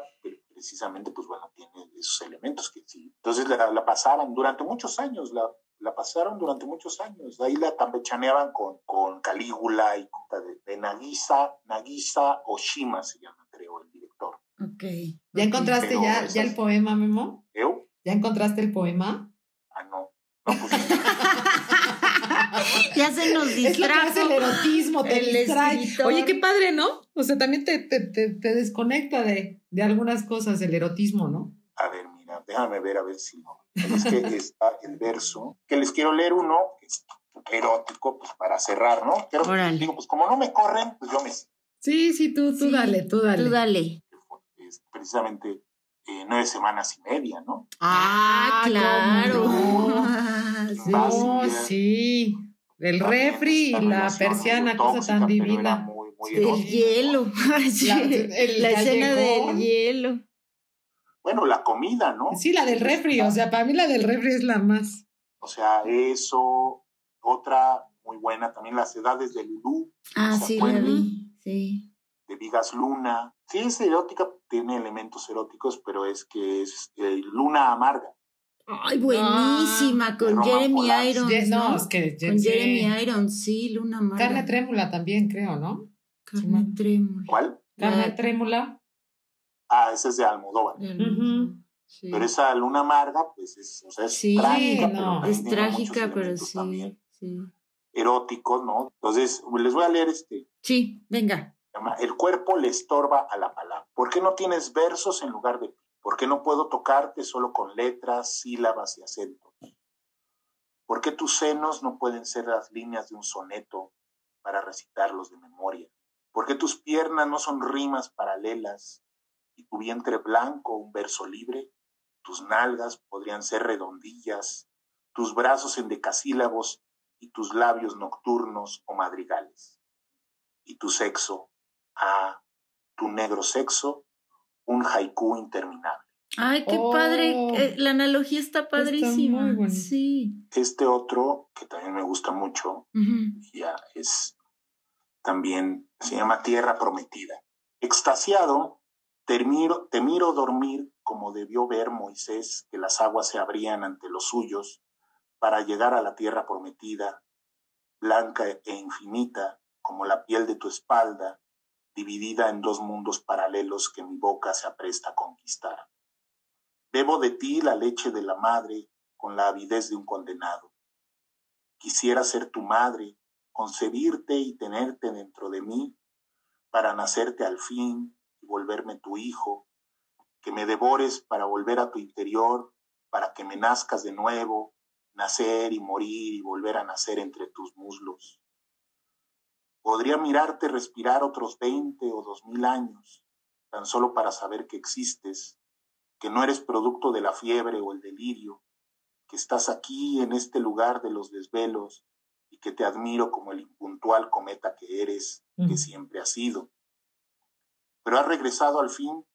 [SPEAKER 4] precisamente, pues bueno, tiene esos elementos que sí. Entonces la, la pasaban durante muchos años, la, la pasaron durante muchos años. Ahí la campechaneaban con, con Calígula y de, de, Nagisa, Nagisa Oshima se llama, creo, el director.
[SPEAKER 3] Ok.
[SPEAKER 2] ¿Ya encontraste ya, ya el poema, Memo?
[SPEAKER 4] ¿Eu?
[SPEAKER 2] ¿Ya encontraste el poema?
[SPEAKER 4] Ah, no. No, pues, [laughs]
[SPEAKER 3] ya se nos distrajo.
[SPEAKER 2] Es el erotismo, te distrae. Oye, qué padre, ¿no? O sea, también te, te, te, desconecta de, de, algunas cosas el erotismo, ¿no?
[SPEAKER 4] A ver, mira, déjame ver a ver si no. Es que está el verso, que les quiero leer uno erótico, pues para cerrar, ¿no? Pero digo, pues como no me corren, pues yo me...
[SPEAKER 2] Sí, sí, tú, tú dale, tú dale.
[SPEAKER 3] Tú dale.
[SPEAKER 4] Es precisamente eh, nueve semanas y media, ¿no?
[SPEAKER 3] Ah, claro.
[SPEAKER 2] No, [laughs] sí. El refri y la persiana, cosa tan divina.
[SPEAKER 3] el hielo. [laughs] la, escena del hielo.
[SPEAKER 4] Bueno, la comida, ¿no?
[SPEAKER 2] Sí, la del refri. O sea, para mí la del refri es la más.
[SPEAKER 4] O sea, eso. Otra muy buena también, las edades de Lulú.
[SPEAKER 3] Ah, sí, la vi. Sí
[SPEAKER 4] de Vigas Luna. Sí, es erótica, tiene elementos eróticos, pero es que es eh, Luna Amarga.
[SPEAKER 3] Ay, buenísima, ah, con Jeremy Irons. ¿no? es que, con Jeremy Irons, sí, Luna Amarga.
[SPEAKER 2] Carne trémula también, creo, ¿no?
[SPEAKER 3] Carne trémula.
[SPEAKER 4] ¿Cuál?
[SPEAKER 2] Carne trémula.
[SPEAKER 4] Ah, esa es de Almodóvar. Pero esa Luna Amarga, pues es, o sea, es trágica. No.
[SPEAKER 3] es trágica, pero sí, sí.
[SPEAKER 4] Eróticos, ¿no? Entonces, les voy a leer este.
[SPEAKER 3] Sí, venga.
[SPEAKER 4] El cuerpo le estorba a la palabra. ¿Por qué no tienes versos en lugar de ¿Por qué no puedo tocarte solo con letras, sílabas y acentos? ¿Por qué tus senos no pueden ser las líneas de un soneto para recitarlos de memoria? ¿Por qué tus piernas no son rimas paralelas y tu vientre blanco un verso libre? Tus nalgas podrían ser redondillas, tus brazos en decasílabos y tus labios nocturnos o madrigales. Y tu sexo a tu negro sexo un haiku interminable.
[SPEAKER 3] Ay, qué padre. Oh. Eh, la analogía está padrísima. Sí.
[SPEAKER 4] Este otro, que también me gusta mucho, ya es también, se llama Tierra Prometida. Extasiado, Te miro, te miro dormir como debió ver Moisés que las aguas se abrían ante los suyos para llegar a la tierra prometida, blanca e infinita como la piel de tu espalda, dividida en dos mundos paralelos que mi boca se apresta a conquistar. Bebo de ti la leche de la madre con la avidez de un condenado. Quisiera ser tu madre, concebirte y tenerte dentro de mí, para nacerte al fin y volverme tu hijo, que me devores para volver a tu interior, para que me nazcas de nuevo, nacer y morir y volver a nacer entre tus muslos. Podría mirarte respirar otros veinte o dos mil años, tan solo para saber que existes, que no eres producto de la fiebre o el delirio, que estás aquí en este lugar de los desvelos y que te admiro como el impuntual cometa que eres, que siempre has sido. Pero has regresado al fin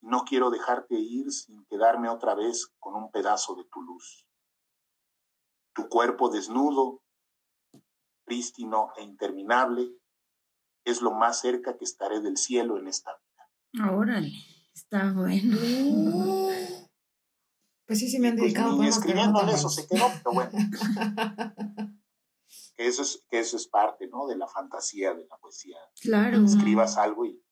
[SPEAKER 4] y no quiero dejarte ir sin quedarme otra vez con un pedazo de tu luz. Tu cuerpo desnudo, prístino e interminable, es lo más cerca que estaré del cielo en esta vida.
[SPEAKER 3] Órale, está bueno. [gasps]
[SPEAKER 2] Pues sí, sí me han pues dedicado.
[SPEAKER 4] Pues escribiéndole eso se quedó, pero bueno. [laughs] que eso es, que eso es parte, ¿no? De la fantasía, de la poesía.
[SPEAKER 3] Claro.
[SPEAKER 4] Escribas algo y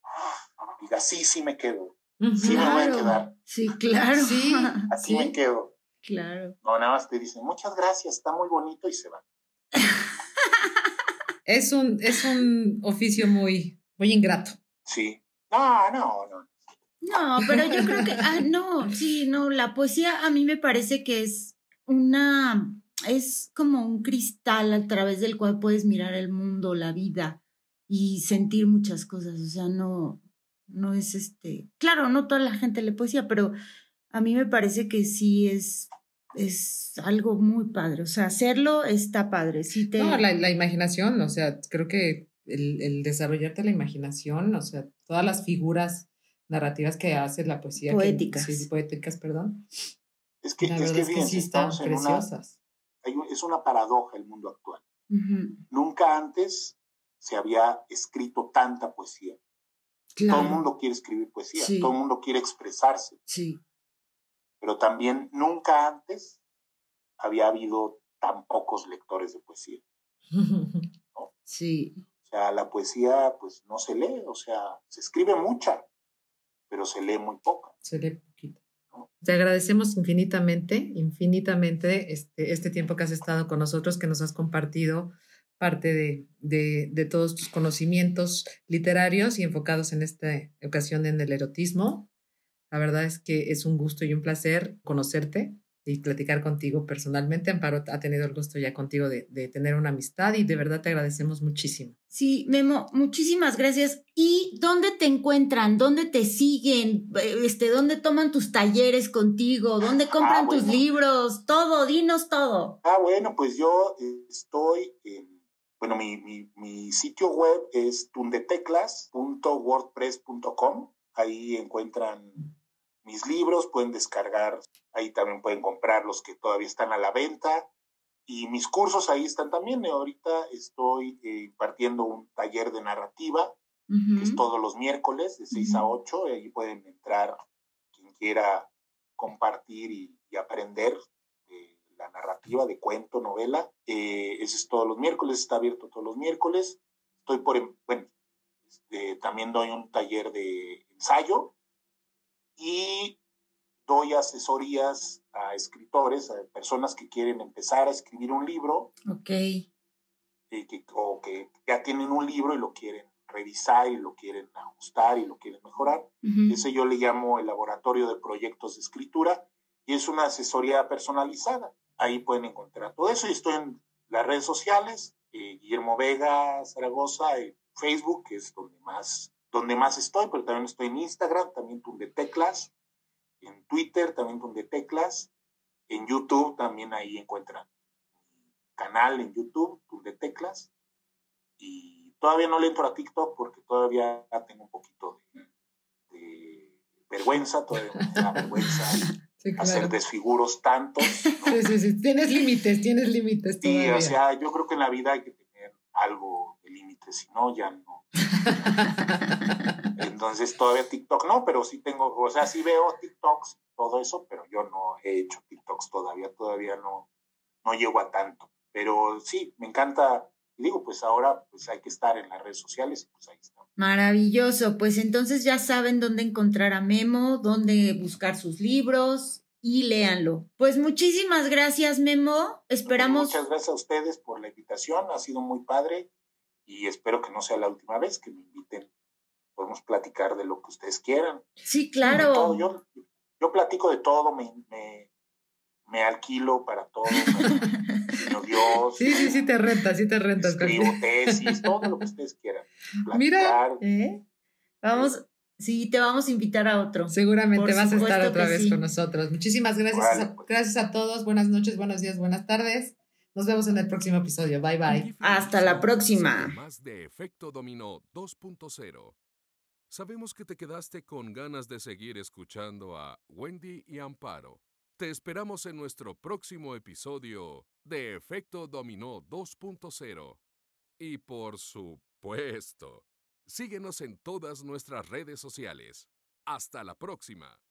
[SPEAKER 4] digas, sí, sí me quedo. Sí me voy a quedar.
[SPEAKER 3] Sí, claro.
[SPEAKER 4] Sí, así me quedo.
[SPEAKER 3] Claro.
[SPEAKER 4] No, nada más te dicen, muchas gracias, está muy bonito y se van.
[SPEAKER 2] Es un, es un oficio muy, muy ingrato.
[SPEAKER 4] Sí. No, no, no.
[SPEAKER 3] No, pero yo creo que, ah, no, sí, no, la poesía a mí me parece que es una, es como un cristal a través del cual puedes mirar el mundo, la vida y sentir muchas cosas, o sea, no, no es este, claro, no toda la gente le poesía, pero a mí me parece que sí es, es algo muy padre. O sea, hacerlo está padre. Te...
[SPEAKER 2] No, la, imaginación, o sea, creo que el, desarrollarte la imaginación, o sea, todas las figuras narrativas que hace la poesía.
[SPEAKER 3] Poéticas.
[SPEAKER 2] sí, poéticas, perdón.
[SPEAKER 4] Es que, es que, sí están preciosas. es una paradoja el mundo actual. Nunca antes se había escrito tanta poesía. Todo el mundo quiere escribir poesía, todo el mundo quiere expresarse.
[SPEAKER 3] Sí.
[SPEAKER 4] Pero también nunca antes había habido tan pocos lectores de poesía. [laughs]
[SPEAKER 3] Sí.
[SPEAKER 4] O sea, la poesía pues no se lee, o sea, se escribe mucha, pero se lee muy poca.
[SPEAKER 2] Se lee poquito. Te agradecemos infinitamente, infinitamente este, este tiempo que has estado con nosotros, que nos has compartido parte de, de, todos tus conocimientos literarios y enfocados en esta ocasión en el erotismo. La verdad es que es un gusto y un placer conocerte y platicar contigo personalmente. Amparo ha tenido el gusto ya contigo de, de, tener una amistad y de verdad te agradecemos muchísimo.
[SPEAKER 3] Sí, Memo, muchísimas gracias. ¿Y dónde te encuentran? ¿Dónde te siguen? Este, ¿Dónde toman tus talleres contigo? ¿Dónde compran ah, tus libros? Todo, dinos todo.
[SPEAKER 4] Ah, bueno, pues yo estoy en bueno, mi, mi, sitio web es tundeteclas.wordpress.com. Ahí encuentran mis libros, pueden descargar, ahí también pueden comprar los que todavía están a la venta. Y mis cursos ahí están también. Ahorita estoy eh, impartiendo un taller de narrativa, que es todos los miércoles de 6 a 8. Ahí pueden entrar quien quiera compartir y, y aprender narrativa de cuento, novela. Eh, ese es todos los miércoles, está abierto todos los miércoles. Estoy por, em, bueno, este, también doy un taller de ensayo y doy asesorías a escritores, a personas que quieren empezar a escribir un libro.
[SPEAKER 3] Ok.
[SPEAKER 4] Eh, que, o que ya tienen un libro y lo quieren revisar y lo quieren ajustar y lo quieren mejorar. Ese yo le llamo el laboratorio de proyectos de escritura y es una asesoría personalizada. Ahí pueden encontrar todo eso. Y estoy en las redes sociales, eh, Guillermo Vega Zaragoza, en Facebook, que es donde más, donde más estoy, pero también estoy en Instagram, también de Teclas, en Twitter también de Teclas, en YouTube también ahí encuentran mi canal en YouTube, de Teclas, y todavía no le entro a TikTok porque todavía tengo un poquito de, vergüenza, todavía me da vergüenza [laughs] hacer desfiguros tantos. [laughs]
[SPEAKER 2] Sí, sí, sí, tienes límites, tienes límites.
[SPEAKER 4] Sí, o sea, yo creo que en la vida hay que tener algo si no, ya no. [laughs] Entonces todavía TikTok no, pero sí tengo, o sea, sí veo TikToks, todo eso, pero yo no he hecho TikToks todavía, todavía no, no llego a tanto. Pero sí, me encanta, y digo, pues ahora pues hay que estar en las redes sociales y pues ahí está.
[SPEAKER 3] Maravilloso, pues entonces ya saben dónde encontrar a Memo, dónde buscar sus libros y léanlo. Pues muchísimas gracias, Memo. Esperamos.
[SPEAKER 4] Muchas gracias a ustedes por la invitación, ha sido muy padre y espero que no sea la última vez que me inviten. Podemos platicar de lo que ustedes quieran.
[SPEAKER 3] Sí, claro.
[SPEAKER 4] Yo, yo platico de todo, me, me, me alquilo para todo. [laughs] Dios.
[SPEAKER 2] Sí, sí, sí te rentas, sí te rentas.
[SPEAKER 4] Escribo [laughs] tesis, todo lo que ustedes quieran.
[SPEAKER 2] Mira,
[SPEAKER 3] ¿eh? vamos, sí, te vamos a invitar a otro.
[SPEAKER 2] Seguramente vas a estar otra vez con nosotros. Muchísimas gracias, a, gracias a todos. Buenas noches, buenos días, buenas tardes. Nos vemos en el próximo episodio. Bye bye.
[SPEAKER 3] Hasta la próxima.
[SPEAKER 1] Más de Efecto Dominó 2.0. Sabemos que te quedaste con ganas de seguir escuchando a Wendy y Amparo. Te esperamos en nuestro próximo episodio de Efecto Dominó 2.0. Y por supuesto, síguenos en todas nuestras redes sociales. Hasta la próxima.